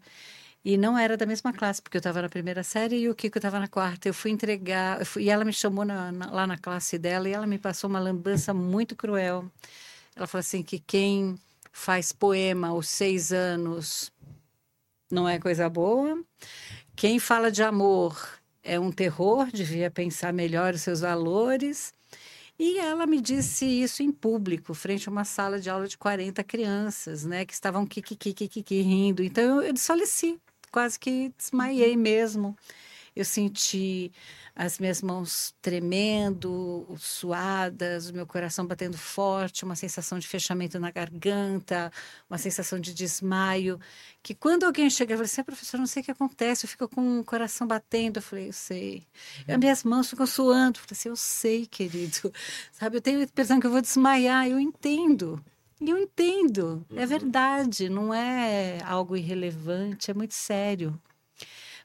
E não era da mesma classe, porque eu estava na primeira série e o Kiko estava na quarta. Eu fui entregar, eu fui- e ela me chamou na- na- lá na classe dela e ela me passou uma lambança muito cruel. Ela falou assim que quem faz poema aos seis anos não é coisa boa. Quem fala de amor é um terror, devia pensar melhor os seus valores. E ela me disse isso em público, frente a uma sala de aula de 40 crianças, né, que estavam kikiki, kikiki, rindo. Então eu desfaleci, quase que desmaiei mesmo. Eu senti as minhas mãos tremendo, suadas, o meu coração batendo forte, uma sensação de fechamento na garganta, uma sensação de desmaio. Que quando alguém chega e fala assim, "Ah, professor, não sei o que acontece, eu fico com o coração batendo. Eu falei, eu sei. E as minhas mãos ficam suando. Eu falei assim, eu sei, querido. Sabe, eu tenho a impressão que eu vou desmaiar. Eu entendo. E eu entendo. É verdade, não é algo irrelevante, é muito sério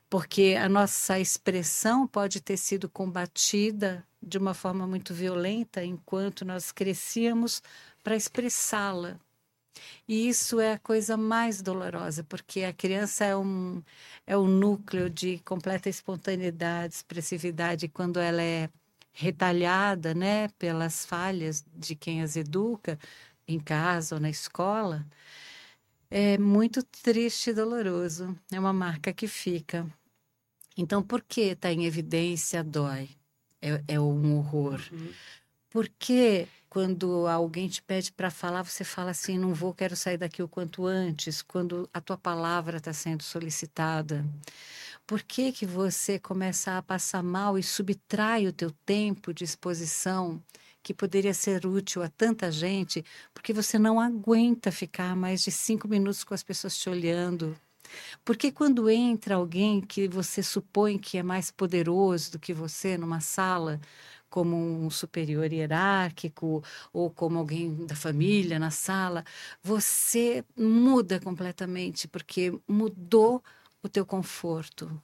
porque a nossa expressão pode ter sido combatida de uma forma muito violenta enquanto nós crescíamos para expressá-la. E isso é a coisa mais dolorosa, porque a criança é um, é um núcleo de completa espontaneidade, expressividade. Quando ela é retalhada né, pelas falhas de quem as educa, em casa ou na escola, é muito triste e doloroso. É uma marca que fica. Então, por que está em evidência dói? É, é um horror. Uhum. Por que quando alguém te pede para falar, você fala assim, não vou, quero sair daqui o quanto antes, quando a tua palavra está sendo solicitada? Por que, que você começa a passar mal e subtrai o teu tempo de exposição que poderia ser útil a tanta gente, porque você não aguenta ficar mais de cinco minutos com as pessoas te olhando. Porque quando entra alguém que você supõe que é mais poderoso do que você numa sala, como um superior hierárquico ou como alguém da família na sala, você muda completamente, porque mudou o teu conforto.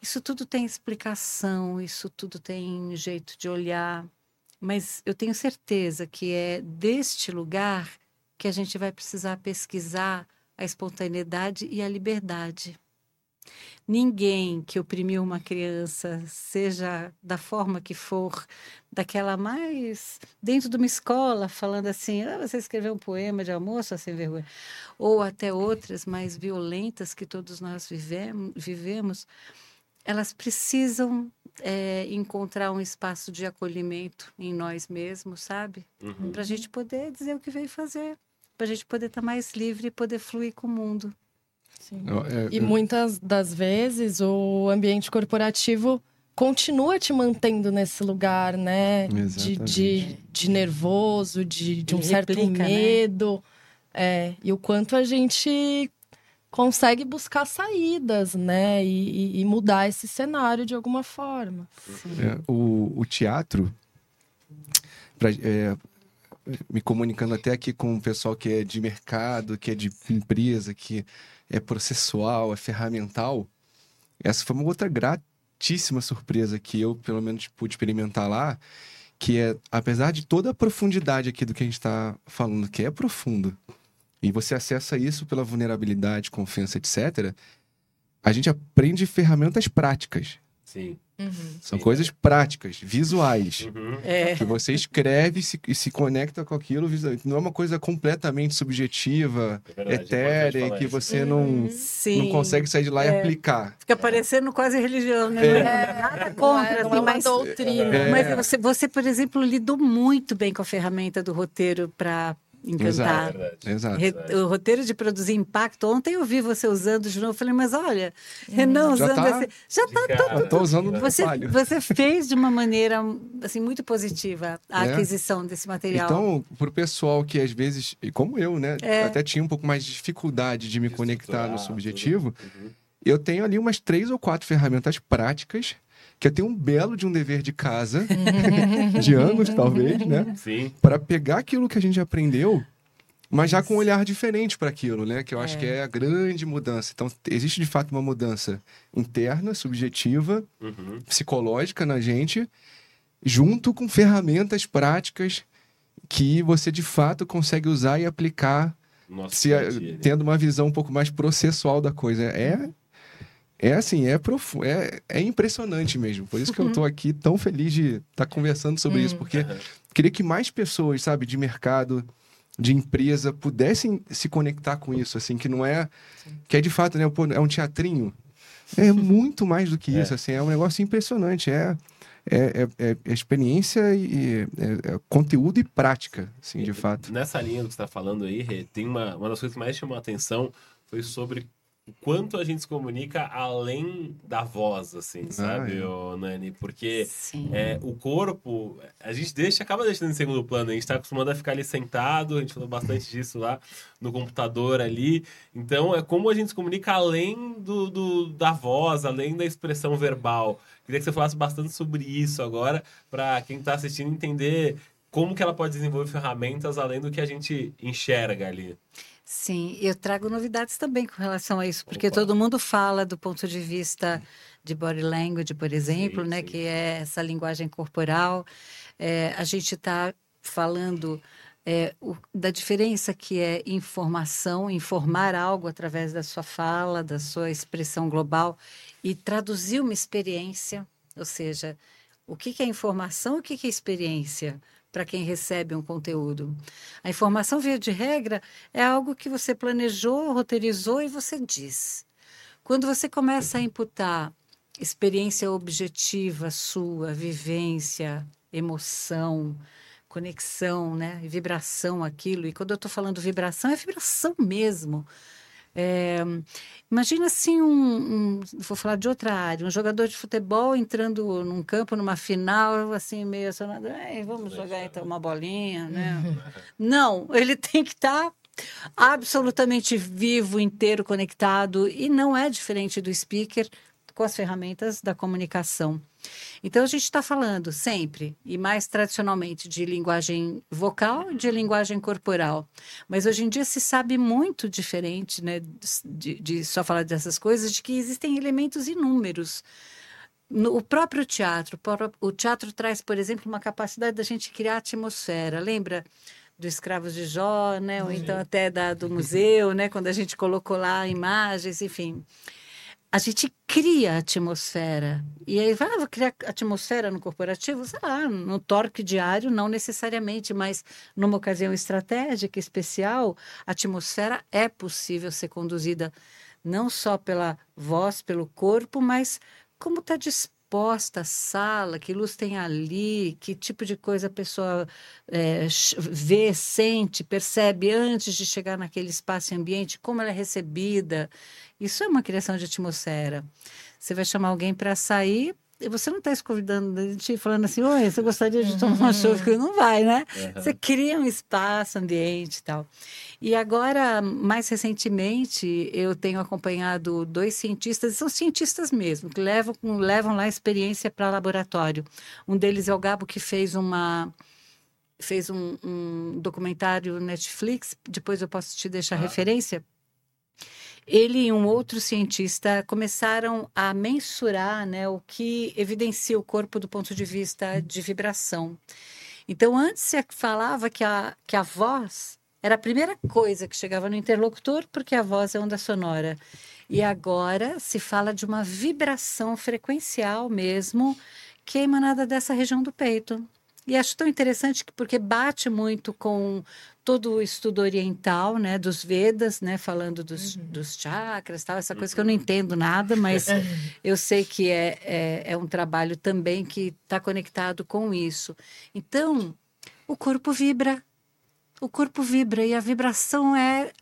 Isso tudo tem explicação, isso tudo tem jeito de olhar mas eu tenho certeza que é deste lugar que a gente vai precisar pesquisar a espontaneidade e a liberdade. Ninguém que oprimiu uma criança, seja da forma que for, daquela mais dentro de uma escola, falando assim: ah, você escreveu um poema de amor, só sem vergonha, ou até outras mais violentas que todos nós vivemos, vivemos elas precisam é, encontrar um espaço de acolhimento em nós mesmos, sabe? Uhum. Para a gente poder dizer o que veio fazer, para a gente poder estar tá mais livre e poder fluir com o mundo. Sim. É, e muitas das vezes o ambiente corporativo continua te mantendo nesse lugar, né? De, de, de, nervoso, de, de um certo né? medo. Né? É, e o quanto a gente consegue buscar saídas, né? E, e mudar esse cenário de alguma forma. É, o, o, teatro, pra, é, me comunicando até aqui com o pessoal que é de mercado, que é de empresa, que é processual, é ferramental, essa foi uma outra gratíssima surpresa que eu, pelo menos, pude experimentar lá, que é, apesar de toda a profundidade aqui do que a gente está falando, que é profundo, e você acessa isso pela vulnerabilidade, confiança, etc. A gente aprende ferramentas práticas. Sim. Uhum. São Sim, coisas é. práticas, visuais. Uhum. É. Que você escreve e se, e se, conecta com aquilo. Não é uma coisa completamente subjetiva, é etérea, que você não, não consegue sair de lá é. e aplicar. Fica parecendo quase religião, né? É. Nada contra, não é, não é doutrina. Mas você, você, por exemplo, lidou muito bem com a ferramenta do roteiro para encantar. Exato. Exato. O roteiro de produzir impacto. Ontem eu vi você usando de novo. Eu falei, mas olha, hum. Renan já usando tá, esse. Já está tudo. usando no você, você fez de uma maneira assim, muito positiva a é. aquisição desse material. Então, para o pessoal que às vezes, como eu, né, é. até tinha um pouco mais de dificuldade de me de conectar no subjetivo, uhum. eu tenho ali umas três ou quatro ferramentas práticas que eu tenho um belo de um dever de casa, de anos talvez, né? Sim. Para pegar aquilo que a gente aprendeu, mas já com um olhar diferente para aquilo, né? Que eu acho é. que é a grande mudança. Então, existe de fato uma mudança interna, subjetiva, uhum. psicológica na gente, junto com ferramentas práticas que você de fato consegue usar e aplicar se, tendo uma visão um pouco mais processual da coisa. É é assim, é, profu é, é impressionante mesmo. Por isso que eu estou aqui tão feliz de estar tá conversando sobre isso, hum. porque queria que mais pessoas, sabe, de mercado, de empresa, pudessem se conectar com isso, assim, que não é. Que é de fato, né? Pô, é um teatrinho. É muito mais do que é. isso, assim, é um negócio impressionante. É. É, é, é, experiência e é, é, conteúdo e prática, assim, de fato. Nessa linha do que você está falando aí, tem uma, uma das coisas que mais chamou a atenção foi sobre o quanto a gente se comunica além da voz, assim, sabe, ah, é. Nani? Porque é, o corpo, a gente deixa, acaba deixando em segundo plano. A gente está acostumado a ficar ali sentado, a gente falou bastante disso lá no computador ali. Então, é como a gente se comunica além do, do da voz, além da expressão verbal. Queria que você falasse bastante sobre isso agora, para quem está assistindo entender como que ela pode desenvolver ferramentas além do que a gente enxerga ali. Sim, eu trago novidades também com relação a isso, porque Opa. todo mundo fala do ponto de vista de body language, por exemplo, sim, né, sim. que é essa linguagem corporal. É, a gente está falando é, o, da diferença que é informação, informar algo através da sua fala, da sua expressão global e traduzir uma experiência, ou seja, o que, que é informação, o que, que é experiência para quem recebe um conteúdo. A informação, via de regra, é algo que você planejou, roteirizou e você diz. Quando você começa a imputar experiência objetiva sua, vivência, emoção, conexão, né? Vibração, aquilo. E quando eu estou falando vibração, é vibração mesmo. É, imagina assim um, um, vou falar de outra área, um jogador de futebol entrando num campo numa final, assim meio sonado, vamos jogar então uma bolinha, né? Não, ele tem que estar tá absolutamente vivo, inteiro, conectado e não é diferente do speaker com as ferramentas da comunicação. Então, a gente está falando sempre, e mais tradicionalmente, de linguagem vocal e de linguagem corporal. Mas hoje em dia se sabe muito diferente, né, de, de só falar dessas coisas, de que existem elementos inúmeros. No, o próprio teatro, o teatro traz, por exemplo, uma capacidade da gente criar atmosfera. Lembra? do Escravos de Jó, né? Ou então até da, do museu, né? Quando a gente colocou lá imagens, enfim a gente cria atmosfera. E aí vai ah, criar atmosfera no corporativo? Sei lá, no torque diário, não necessariamente, mas numa ocasião estratégica, especial, a atmosfera é possível ser conduzida não só pela voz, pelo corpo, mas como está disposto disposta a sala, que luz tem ali, que tipo de coisa a pessoa é, vê, sente, percebe antes de chegar naquele espaço e ambiente, como ela é recebida. Isso é uma criação de atmosfera. Você vai chamar alguém para sair, você não está esconvidando, falando assim, oi, você gostaria de tomar uma chuva? Uhum. Não vai, né? Uhum. Você cria um espaço, ambiente e tal. E agora, mais recentemente, eu tenho acompanhado dois cientistas, são cientistas mesmo, que levam, levam lá experiência para laboratório. Um deles é o Gabo, que fez uma fez um, um documentário Netflix, depois eu posso te deixar ah. referência, ele e um outro cientista começaram a mensurar né, o que evidencia o corpo do ponto de vista de vibração. Então, antes se falava que a, que a voz era a primeira coisa que chegava no interlocutor, porque a voz é onda sonora. E agora se fala de uma vibração frequencial mesmo, que é emanada dessa região do peito. E acho tão interessante porque bate muito com todo o estudo oriental, né, dos Vedas, né, falando dos, uhum. dos chakras, tal, essa coisa que eu não entendo nada, mas eu sei que é, é, é um trabalho também que está conectado com isso. Então, o corpo vibra, o corpo vibra e a vibração é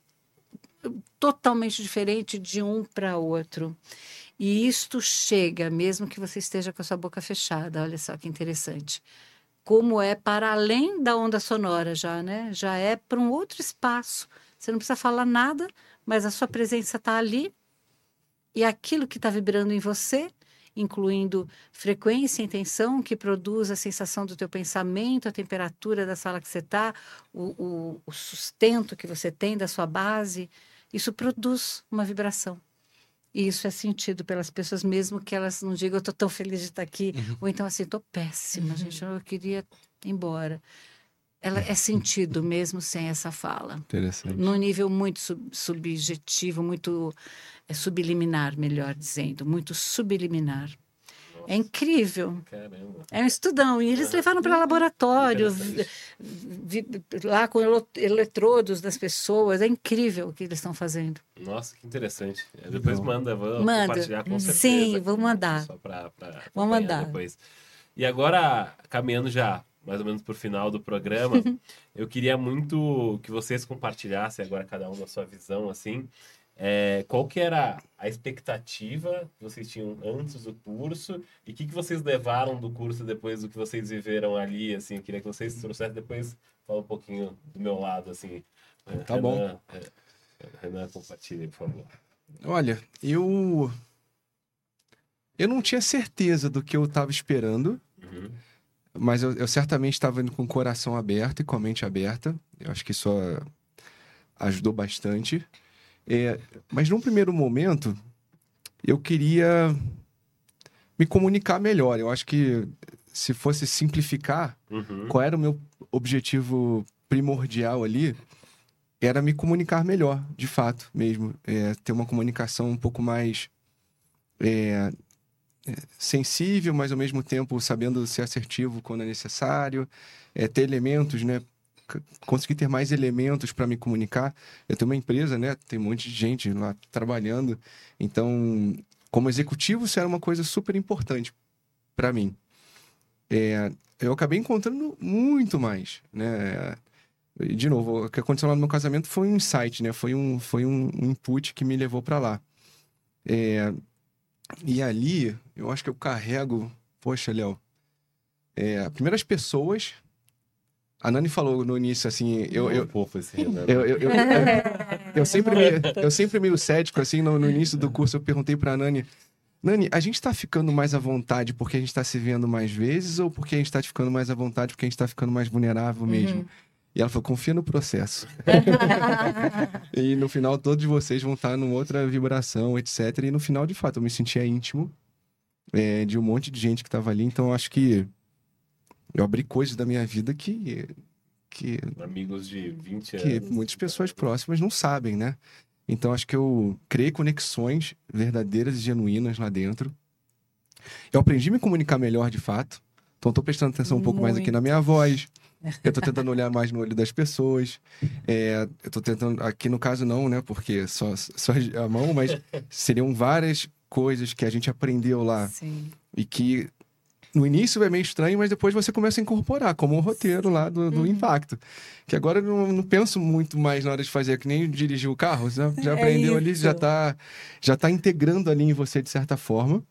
totalmente diferente de um para outro. E isto chega, mesmo que você esteja com a sua boca fechada. Olha só que interessante como é para além da onda sonora já, né? Já é para um outro espaço. Você não precisa falar nada, mas a sua presença está ali e aquilo que está vibrando em você, incluindo frequência e intenção, que produz a sensação do teu pensamento, a temperatura da sala que você está, o, o, o sustento que você tem da sua base, isso produz uma vibração. E isso é sentido pelas pessoas, mesmo que elas não digam, eu estou tão feliz de estar aqui, uhum. ou então assim, estou péssima, uhum. gente, eu queria ir embora. Ela é sentido mesmo sem essa fala. Interessante. Num nível muito sub subjetivo, muito é, subliminar, melhor dizendo, muito subliminar. É incrível. Caramba. É um estudão. E eles levaram para laboratório, vi, lá com eletrodos das pessoas. É incrível o que eles estão fazendo. Nossa, que interessante. É, depois manda, vou manda. compartilhar com certeza. Sim, vou mandar. Só para Vou mandar. Depois. E agora, caminhando já mais ou menos para o final do programa, eu queria muito que vocês compartilhassem agora cada um da sua visão, assim, é, qual que era a expectativa que vocês tinham antes do curso e o que, que vocês levaram do curso depois do que vocês viveram ali, assim, eu queria que vocês trouxessem depois, fala um pouquinho do meu lado, assim. É, tá Renan, bom. É, Renan, compartilhe, por favor. Olha, eu... Eu não tinha certeza do que eu estava esperando, uhum. mas eu, eu certamente estava indo com o coração aberto e com a mente aberta. Eu acho que isso ajudou bastante. É, mas num primeiro momento, eu queria me comunicar melhor. Eu acho que se fosse simplificar, uhum. qual era o meu objetivo primordial ali era me comunicar melhor, de fato, mesmo. É, ter uma comunicação um pouco mais é, é, sensível, mas ao mesmo tempo sabendo ser assertivo quando é necessário. É, ter elementos, né? Conseguir ter mais elementos para me comunicar. Eu tenho uma empresa, né? Tem um monte de gente lá trabalhando. Então, como executivo, isso era uma coisa super importante para mim. É, eu acabei encontrando muito mais, né? De novo, o que aconteceu lá no meu casamento foi um insight, né? Foi um, foi um, input que me levou para lá. É, e ali, eu acho que eu carrego... Poxa, Léo. É, primeiras pessoas... A Nani falou no início, assim... Eu, eu, eu, eu, eu, eu, sempre meio, eu sempre meio cético, assim, no, no início do curso, eu perguntei pra Nani... Nani, a gente tá ficando mais à vontade porque a gente tá se vendo mais vezes ou porque a gente tá ficando mais à vontade porque a gente tá ficando mais vulnerável mesmo? Uhum. E ela falou: confia no processo. e no final, todos vocês vão estar numa outra vibração, etc. E no final, de fato, eu me sentia íntimo é, de um monte de gente que estava ali. Então, eu acho que eu abri coisas da minha vida que. que Amigos de 20 anos. Que muitas pessoas próximas não sabem, né? Então, acho que eu criei conexões verdadeiras e genuínas lá dentro. Eu aprendi a me comunicar melhor, de fato. Então, estou prestando atenção um pouco Muito. mais aqui na minha voz. Eu tô tentando olhar mais no olho das pessoas. É, eu tô tentando. Aqui no caso, não, né? Porque só, só a mão, mas seriam várias coisas que a gente aprendeu lá. Sim. E que no início é meio estranho, mas depois você começa a incorporar, como o roteiro lá do, do uhum. impacto. Que agora eu não, não, penso muito mais na hora de fazer, que nem dirigir o carro. Já, já é aprendeu ali, já tá, já tá integrando ali em você de certa forma.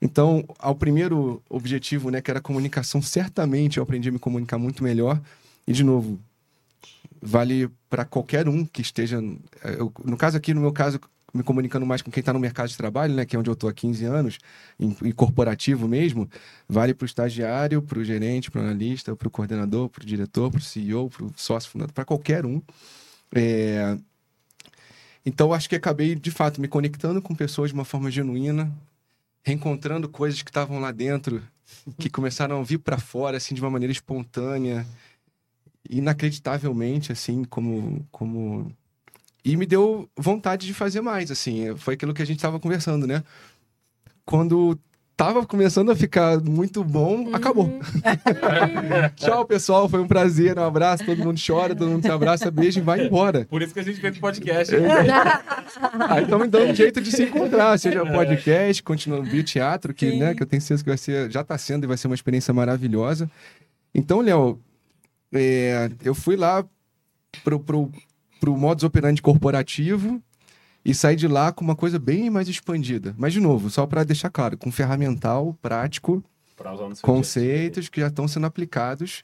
Então, ao primeiro objetivo, né, que era a comunicação, certamente eu aprendi a me comunicar muito melhor. E, de novo, vale para qualquer um que esteja. Eu, no caso aqui, no meu caso, me comunicando mais com quem está no mercado de trabalho, né, que é onde eu estou há 15 anos, em, em corporativo mesmo, vale para o estagiário, para o gerente, para o analista, para o coordenador, para o diretor, para o CEO, para o sócio fundador, para qualquer um. É... Então, acho que acabei, de fato, me conectando com pessoas de uma forma genuína, reencontrando coisas que estavam lá dentro, que começaram a vir para fora, assim, de uma maneira espontânea, inacreditavelmente, assim, como, como... E me deu vontade de fazer mais, assim. Foi aquilo que a gente estava conversando, né? Quando tava começando a ficar muito bom, uhum. acabou. Tchau, pessoal. Foi um prazer. Um abraço. Todo mundo chora, todo mundo se abraça, beija e vai embora. Por isso que a gente fez o podcast. Aí estamos dando um jeito de se encontrar, seja podcast, continuando o teatro, que, né, que eu tenho certeza que vai ser, já está sendo e vai ser uma experiência maravilhosa. Então, Léo, é, eu fui lá pro, pro, pro modus operandi corporativo, e sair de lá com uma coisa bem mais expandida. Mas, de novo, só para deixar claro, com ferramental, prático, conceitos que já estão sendo aplicados.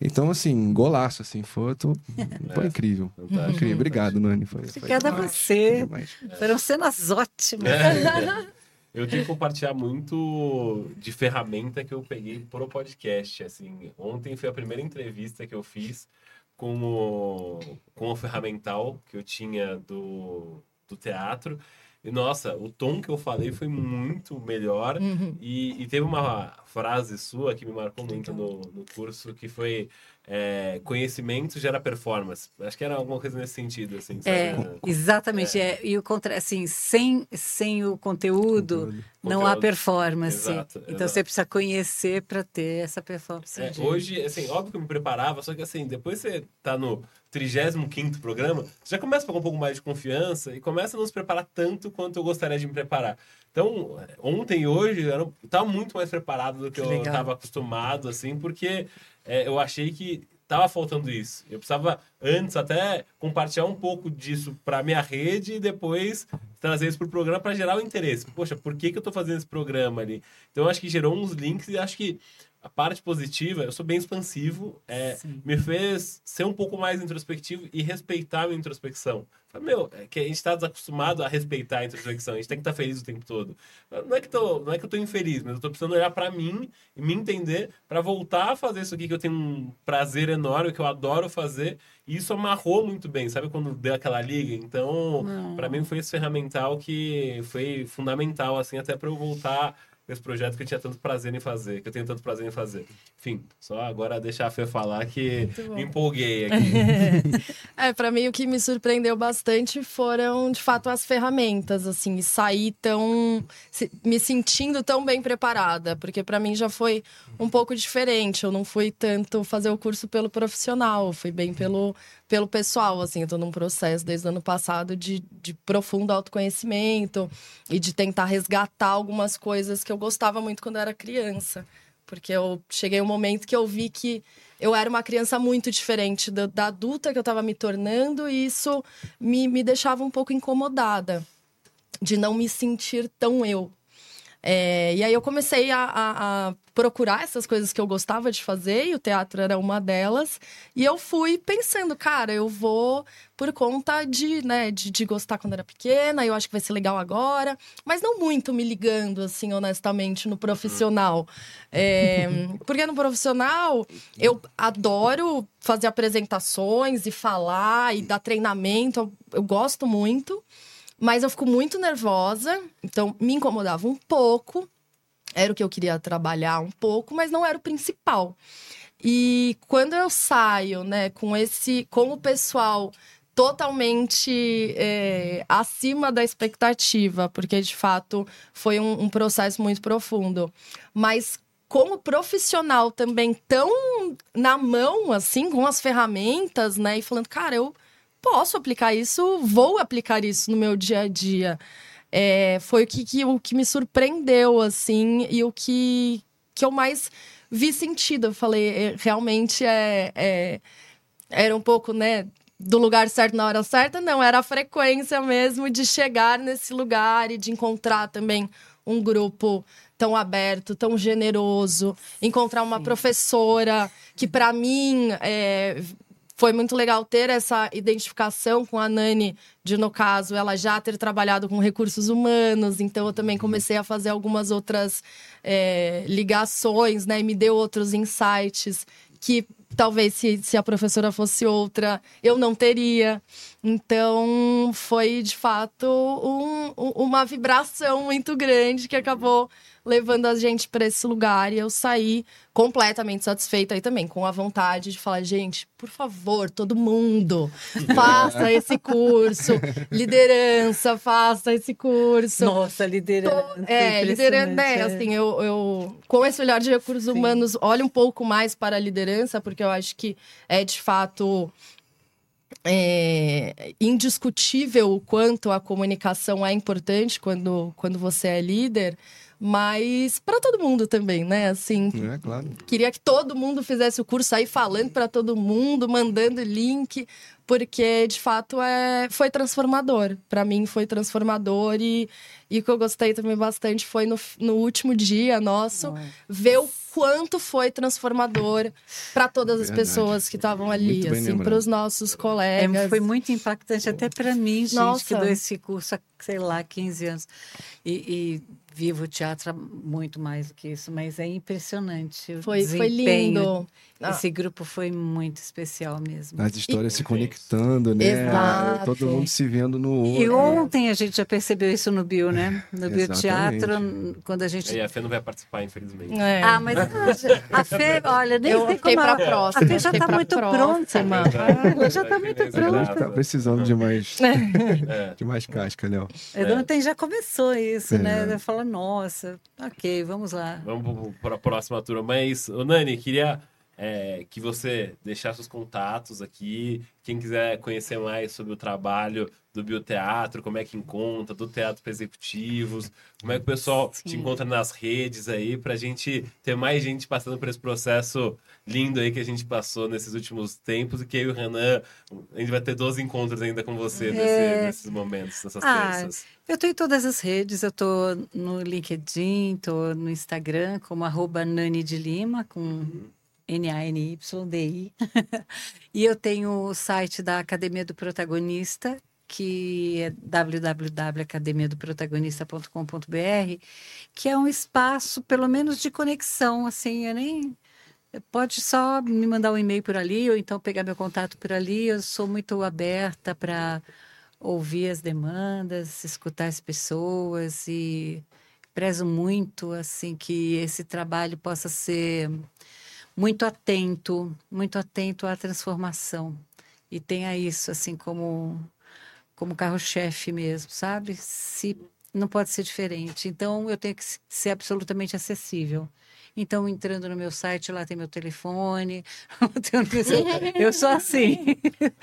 Então, assim, golaço, assim, foi, tô... é, foi incrível. Fantástico. Incrível. Obrigado, Nani. Foi, Obrigada a você. Foram cenas ótimas. É. Eu tenho que compartilhar muito de ferramenta que eu peguei pro podcast. Assim, ontem foi a primeira entrevista que eu fiz com o, com o ferramental que eu tinha do, do teatro. E, nossa, o tom que eu falei foi muito melhor. Uhum. E, e, teve uma frase sua que me marcou muito no, no curso, que foi é, conhecimento gera performance. Acho que era alguma coisa nesse sentido, assim, É, exatamente. É. é. e o contra, assim, sem, sem o conteúdo, conteúdo. não conteúdo. há performance. Exato, então exato. você precisa conhecer para ter essa performance. É, hoje, assim, óbvio que eu me preparava, só que assim, depois você tá no 35 programa, você já começa com um pouco mais de confiança e começa a não se preparar tanto quanto eu gostaria de me preparar. Então, ontem e hoje, eu estava muito mais preparado do que, que eu estava acostumado, assim, porque é, eu achei que tava faltando isso. Eu precisava antes até compartilhar um pouco disso para minha rede e depois trazer isso para o programa para gerar o interesse. Poxa, por que, que eu estou fazendo esse programa ali? Então, acho que gerou uns links e acho que a parte positiva, eu sou bem expansivo, é, me fez ser um pouco mais introspectivo e respeitar a minha introspecção. Falei, meu, é que a gente está desacostumado a respeitar a introspecção, a gente tem que estar tá feliz o tempo todo. Não é que, tô, não é que eu estou infeliz, mas eu estou precisando olhar para mim e me entender para voltar a fazer isso aqui que eu tenho um prazer enorme, que eu adoro fazer. E isso amarrou muito bem, sabe quando deu aquela liga? Então, para mim foi esse ferramental que foi fundamental, assim, até para eu voltar com esse projeto que eu tinha tanto prazer em fazer, que eu tenho tanto prazer em fazer. Enfim, só agora deixar a Fê falar que me empolguei aqui. é, para mim o que me surpreendeu bastante foram, de fato, as ferramentas, assim, e sair tão. me sentindo tão bem preparada, porque para mim já foi um pouco diferente. Eu não fui tanto fazer o curso pelo profissional, fui bem pelo, pelo pessoal, assim, eu tô num processo desde o ano passado de, de profundo autoconhecimento e de tentar resgatar algumas coisas que eu gostava muito quando era criança. Porque eu cheguei um momento que eu vi que eu era uma criança muito diferente da, da adulta que eu estava me tornando, e isso me, me deixava um pouco incomodada de não me sentir tão eu. É, e aí eu comecei a, a, a, procurar essas coisas que eu gostava de fazer, e o teatro era uma delas. E eu fui pensando, cara, eu vou por conta de, né, de, de gostar quando era pequena, eu acho que vai ser legal agora, mas não muito me ligando, assim, honestamente, no profissional. É, porque no profissional eu adoro fazer apresentações e falar e dar treinamento, eu, eu gosto muito. Mas eu fico muito nervosa, então me incomodava um pouco. Era o que eu queria trabalhar um pouco, mas não era o principal. E quando eu saio, né, com esse, com o pessoal totalmente é, acima da expectativa, porque de fato foi um, um processo muito profundo. Mas como profissional também tão na mão, assim, com as ferramentas, né? E falando, cara, eu posso aplicar isso, vou aplicar isso no meu dia a dia. É, foi o que, que, o que me surpreendeu, assim, e o que, que eu mais vi sentido. Eu falei, é, realmente é, é, era um pouco, né, do lugar certo na hora certa, não, era a frequência mesmo de chegar nesse lugar e de encontrar também um grupo tão aberto, tão generoso, encontrar uma Sim. professora que para mim é, foi muito legal ter essa identificação com a Nani, de no caso, ela já ter trabalhado com recursos humanos, então eu também comecei a fazer algumas outras é, ligações, né? E me deu outros insights que talvez se, se a professora fosse outra, eu não teria. Então, foi de fato um, uma vibração muito grande que acabou levando a gente para esse lugar e eu saí completamente satisfeita aí também, com a vontade de falar, gente, por favor, todo mundo, faça esse curso, liderança, faça esse curso. Nossa, liderança. É, liderança, é, é, assim, eu, eu, com esse olhar de recursos Sim. humanos, olho um pouco mais para a liderança, porque eu acho que é de fato é indiscutível o quanto a comunicação é importante quando, quando você é líder, mas para todo mundo também, né? Assim, é, claro. queria que todo mundo fizesse o curso aí falando para todo mundo, mandando link, porque de fato é foi transformador. Para mim foi transformador e, e o que eu gostei também bastante foi no, no último dia nosso ver o quanto foi transformador para todas as Verdade. pessoas que estavam ali, assim, para os nossos colegas. É, foi muito impactante até para mim, gente, Nossa. que dou esse curso há, sei lá, 15 anos. e, e vivo o teatro muito mais do que isso, mas é impressionante. Foi, foi lindo. Esse grupo foi muito especial mesmo. As histórias e... se conectando, né? Exato. Todo mundo se vendo no outro. E ontem a gente já percebeu isso no Bio, né? No Bioteatro, quando a gente. E a Fê não vai participar, infelizmente. É. Ah, mas a Fê, olha, nem Eu sei como. Pra próxima. A Fê já está muito pronta. Ela já está muito pronta. A gente está precisando de mais, é. de mais casca, Léo. É. Ontem já começou isso, né? É. Fala, nossa, ok, vamos lá. Vamos para a próxima turma. Mas, Nani, queria é, que você deixasse os contatos aqui. Quem quiser conhecer mais sobre o trabalho do Bioteatro, como é que encontra, do Teatro para Executivos, como é que o pessoal Sim. te encontra nas redes aí, para a gente ter mais gente passando por esse processo lindo aí que a gente passou nesses últimos tempos e que eu e o Renan, a gente vai ter 12 encontros ainda com você é... nesse, nesses momentos, nessas ah, terças. Eu estou em todas as redes, eu estou no LinkedIn, estou no Instagram como arroba Nani de Lima, com uhum. N-A-N-Y-D-I. e eu tenho o site da Academia do Protagonista, que é www.academiadoprotagonista.com.br, que é um espaço, pelo menos, de conexão, assim, eu nem... Pode só me mandar um e-mail por ali, ou então pegar meu contato por ali, eu sou muito aberta para ouvir as demandas, escutar as pessoas e prezo muito assim que esse trabalho possa ser muito atento, muito atento à transformação e tenha isso assim como como carro-chefe mesmo, sabe? Se não pode ser diferente. Então eu tenho que ser absolutamente acessível. Então, entrando no meu site, lá tem meu telefone. eu sou assim.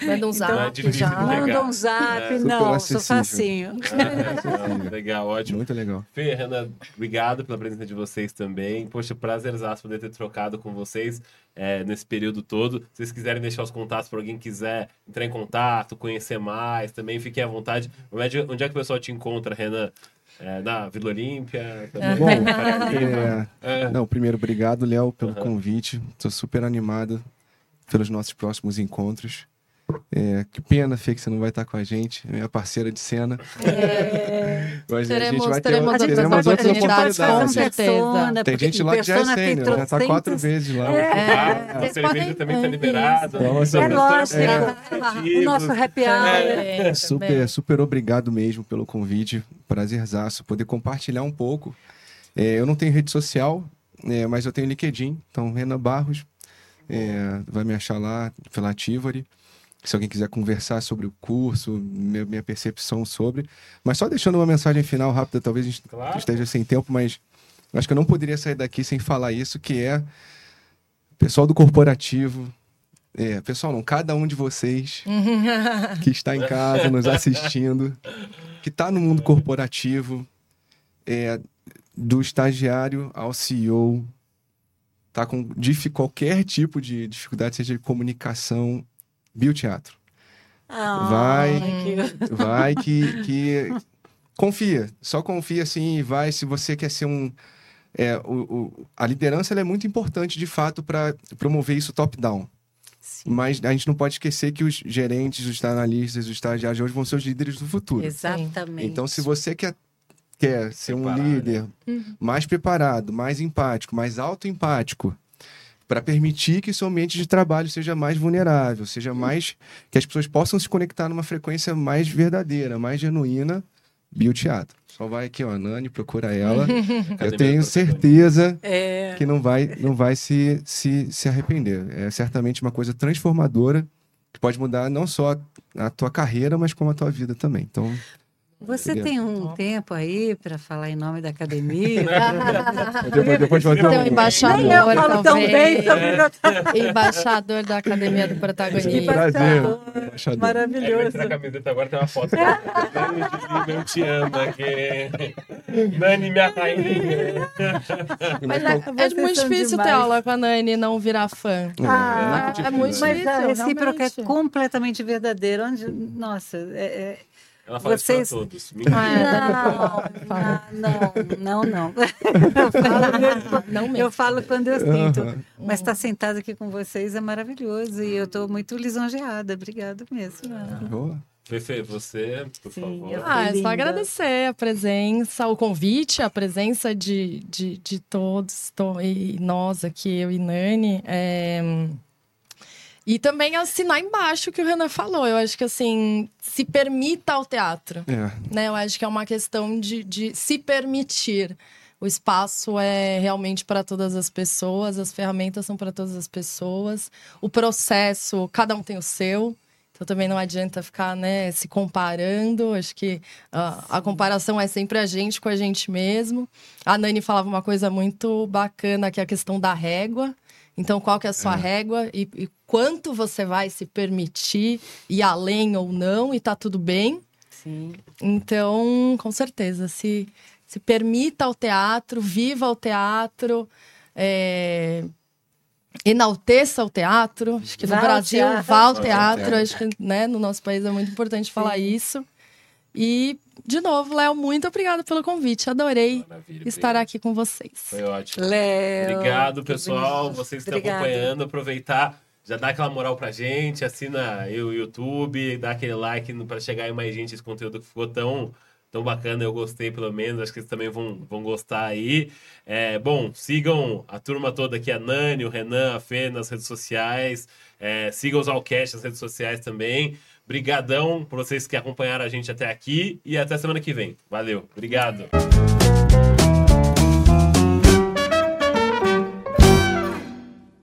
Manda um zap então, já. Manda um zap. É. Não, sou facinho. É, legal, ótimo. Muito legal. Fê, Renan, obrigado pela presença de vocês também. Poxa, prazerzaço poder ter trocado com vocês é, nesse período todo. Se vocês quiserem deixar os contatos para alguém quiser entrar em contato, conhecer mais, também fiquem à vontade. Onde é, onde é que o pessoal te encontra, Renan? É, na Vila Olímpia. Bom, é, é. Não, primeiro, obrigado, Léo, pelo uhum. convite. Estou super animado pelos nossos próximos encontros. É, que pena, Fê, que você não vai estar com a gente, minha parceira de cena. É. Mas teremos, a gente vai ter teremos, teremos outras oportunidades. Com certeza. Tem gente lá que já é sênior, já está quatro vezes lá. É, ah, a cerveja também está liberada. Nossa, é lógico. O nosso happy hour. É. Super, super obrigado mesmo pelo convite. Prazerzaço poder compartilhar um pouco. É, eu não tenho rede social, é, mas eu tenho LinkedIn. Então, Renan Barros é, vai me achar lá pela Tivoli se alguém quiser conversar sobre o curso, minha, percepção sobre. Mas só deixando uma mensagem final rápida, talvez a gente claro. esteja sem tempo, mas acho que eu não poderia sair daqui sem falar isso, que é pessoal do corporativo. É, pessoal, não, cada um de vocês que está em casa nos assistindo, que está no mundo corporativo, é, do estagiário ao CEO, tá com qualquer tipo de dificuldade, seja de comunicação, bioteatro. Oh, vai, que... vai que, que confia, só confia assim e vai se você quer ser um é, o, o, a liderança é muito importante de fato para promover isso top-down. Mas a gente não pode esquecer que os gerentes, os analistas, os estagiários hoje vão ser os líderes do futuro. Exatamente. Então, se você quer, quer ser Preparado. um líder uhum. mais preparado, mais empático, mais autoempático, para permitir que seu ambiente de trabalho seja mais vulnerável, seja mais que as pessoas possam se conectar numa frequência mais verdadeira, mais genuína, bioteatro. Só vai aqui, ó, Nani, procura ela. Eu tenho certeza é... que não vai, não vai se, se, se arrepender. É certamente uma coisa transformadora que pode mudar não só a tua carreira, mas como a tua vida também. Então, você tem um tempo aí para falar em nome da academia? depois, depois fazer um... embaixador, Nem eu falo tão bem sobre Embaixador da Academia do Protagonista. Prazer. Maravilhoso. É, a camiseta agora tem uma foto. Nani eu te amo aqui. Nani, minha rainha. Mas é, é muito difícil demais. ter aula com a Nani e não virar fã. Ah, é, é muito difícil. Mas a recíproca é completamente verdadeira. Onde, nossa, é, é ela fala Vocês... isso pra todos. Ah, não, não, não, não. Eu falo, não eu falo quando eu sinto. Uhum. Mas estar sentado aqui com vocês é maravilhoso e eu estou muito lisonjeada. Obrigada mesmo. Boa. Fefe, você, por Sim, favor. Ah, é só agradecer a presença, o convite, a presença de, de, de todos, tô, e nós aqui, eu e Nani. É... E também assinar embaixo o que o Renan falou. Eu acho que, assim, se permita ao teatro. É. Né? Eu acho que é uma questão de, de se permitir. O espaço é realmente para todas as pessoas, as ferramentas são para todas as pessoas. O processo, cada um tem o seu. Então também não adianta ficar né, se comparando. Acho que uh, a comparação é sempre a gente com a gente mesmo. A Nani falava uma coisa muito bacana, que é a questão da régua. Então, qual que é a sua é. régua e, e, quanto você vai se permitir ir além ou não e tá tudo bem. Sim. Então, com certeza, se, se permita ao teatro, viva o teatro, é, enalteça o teatro. Acho que no vá Brasil, teatro. vá ao teatro. Acho que né, no nosso país é muito importante falar Sim. isso. E de novo, Léo, muito obrigada pelo convite. Adorei Maravilha, estar aqui com vocês. Foi ótimo. Léo. Obrigado, pessoal. Vocês estão acompanhando. Aproveitar, já dá aquela moral pra gente, assina o YouTube, dá aquele like para chegar em mais gente esse conteúdo que ficou tão tão bacana, eu gostei pelo menos, acho que eles também vão, vão gostar aí. É, bom, sigam a turma toda aqui, a Nani, o Renan, a Fê nas redes sociais, é, sigam os Alcast nas redes sociais também. Brigadão por vocês que acompanharam a gente até aqui e até semana que vem. Valeu, obrigado.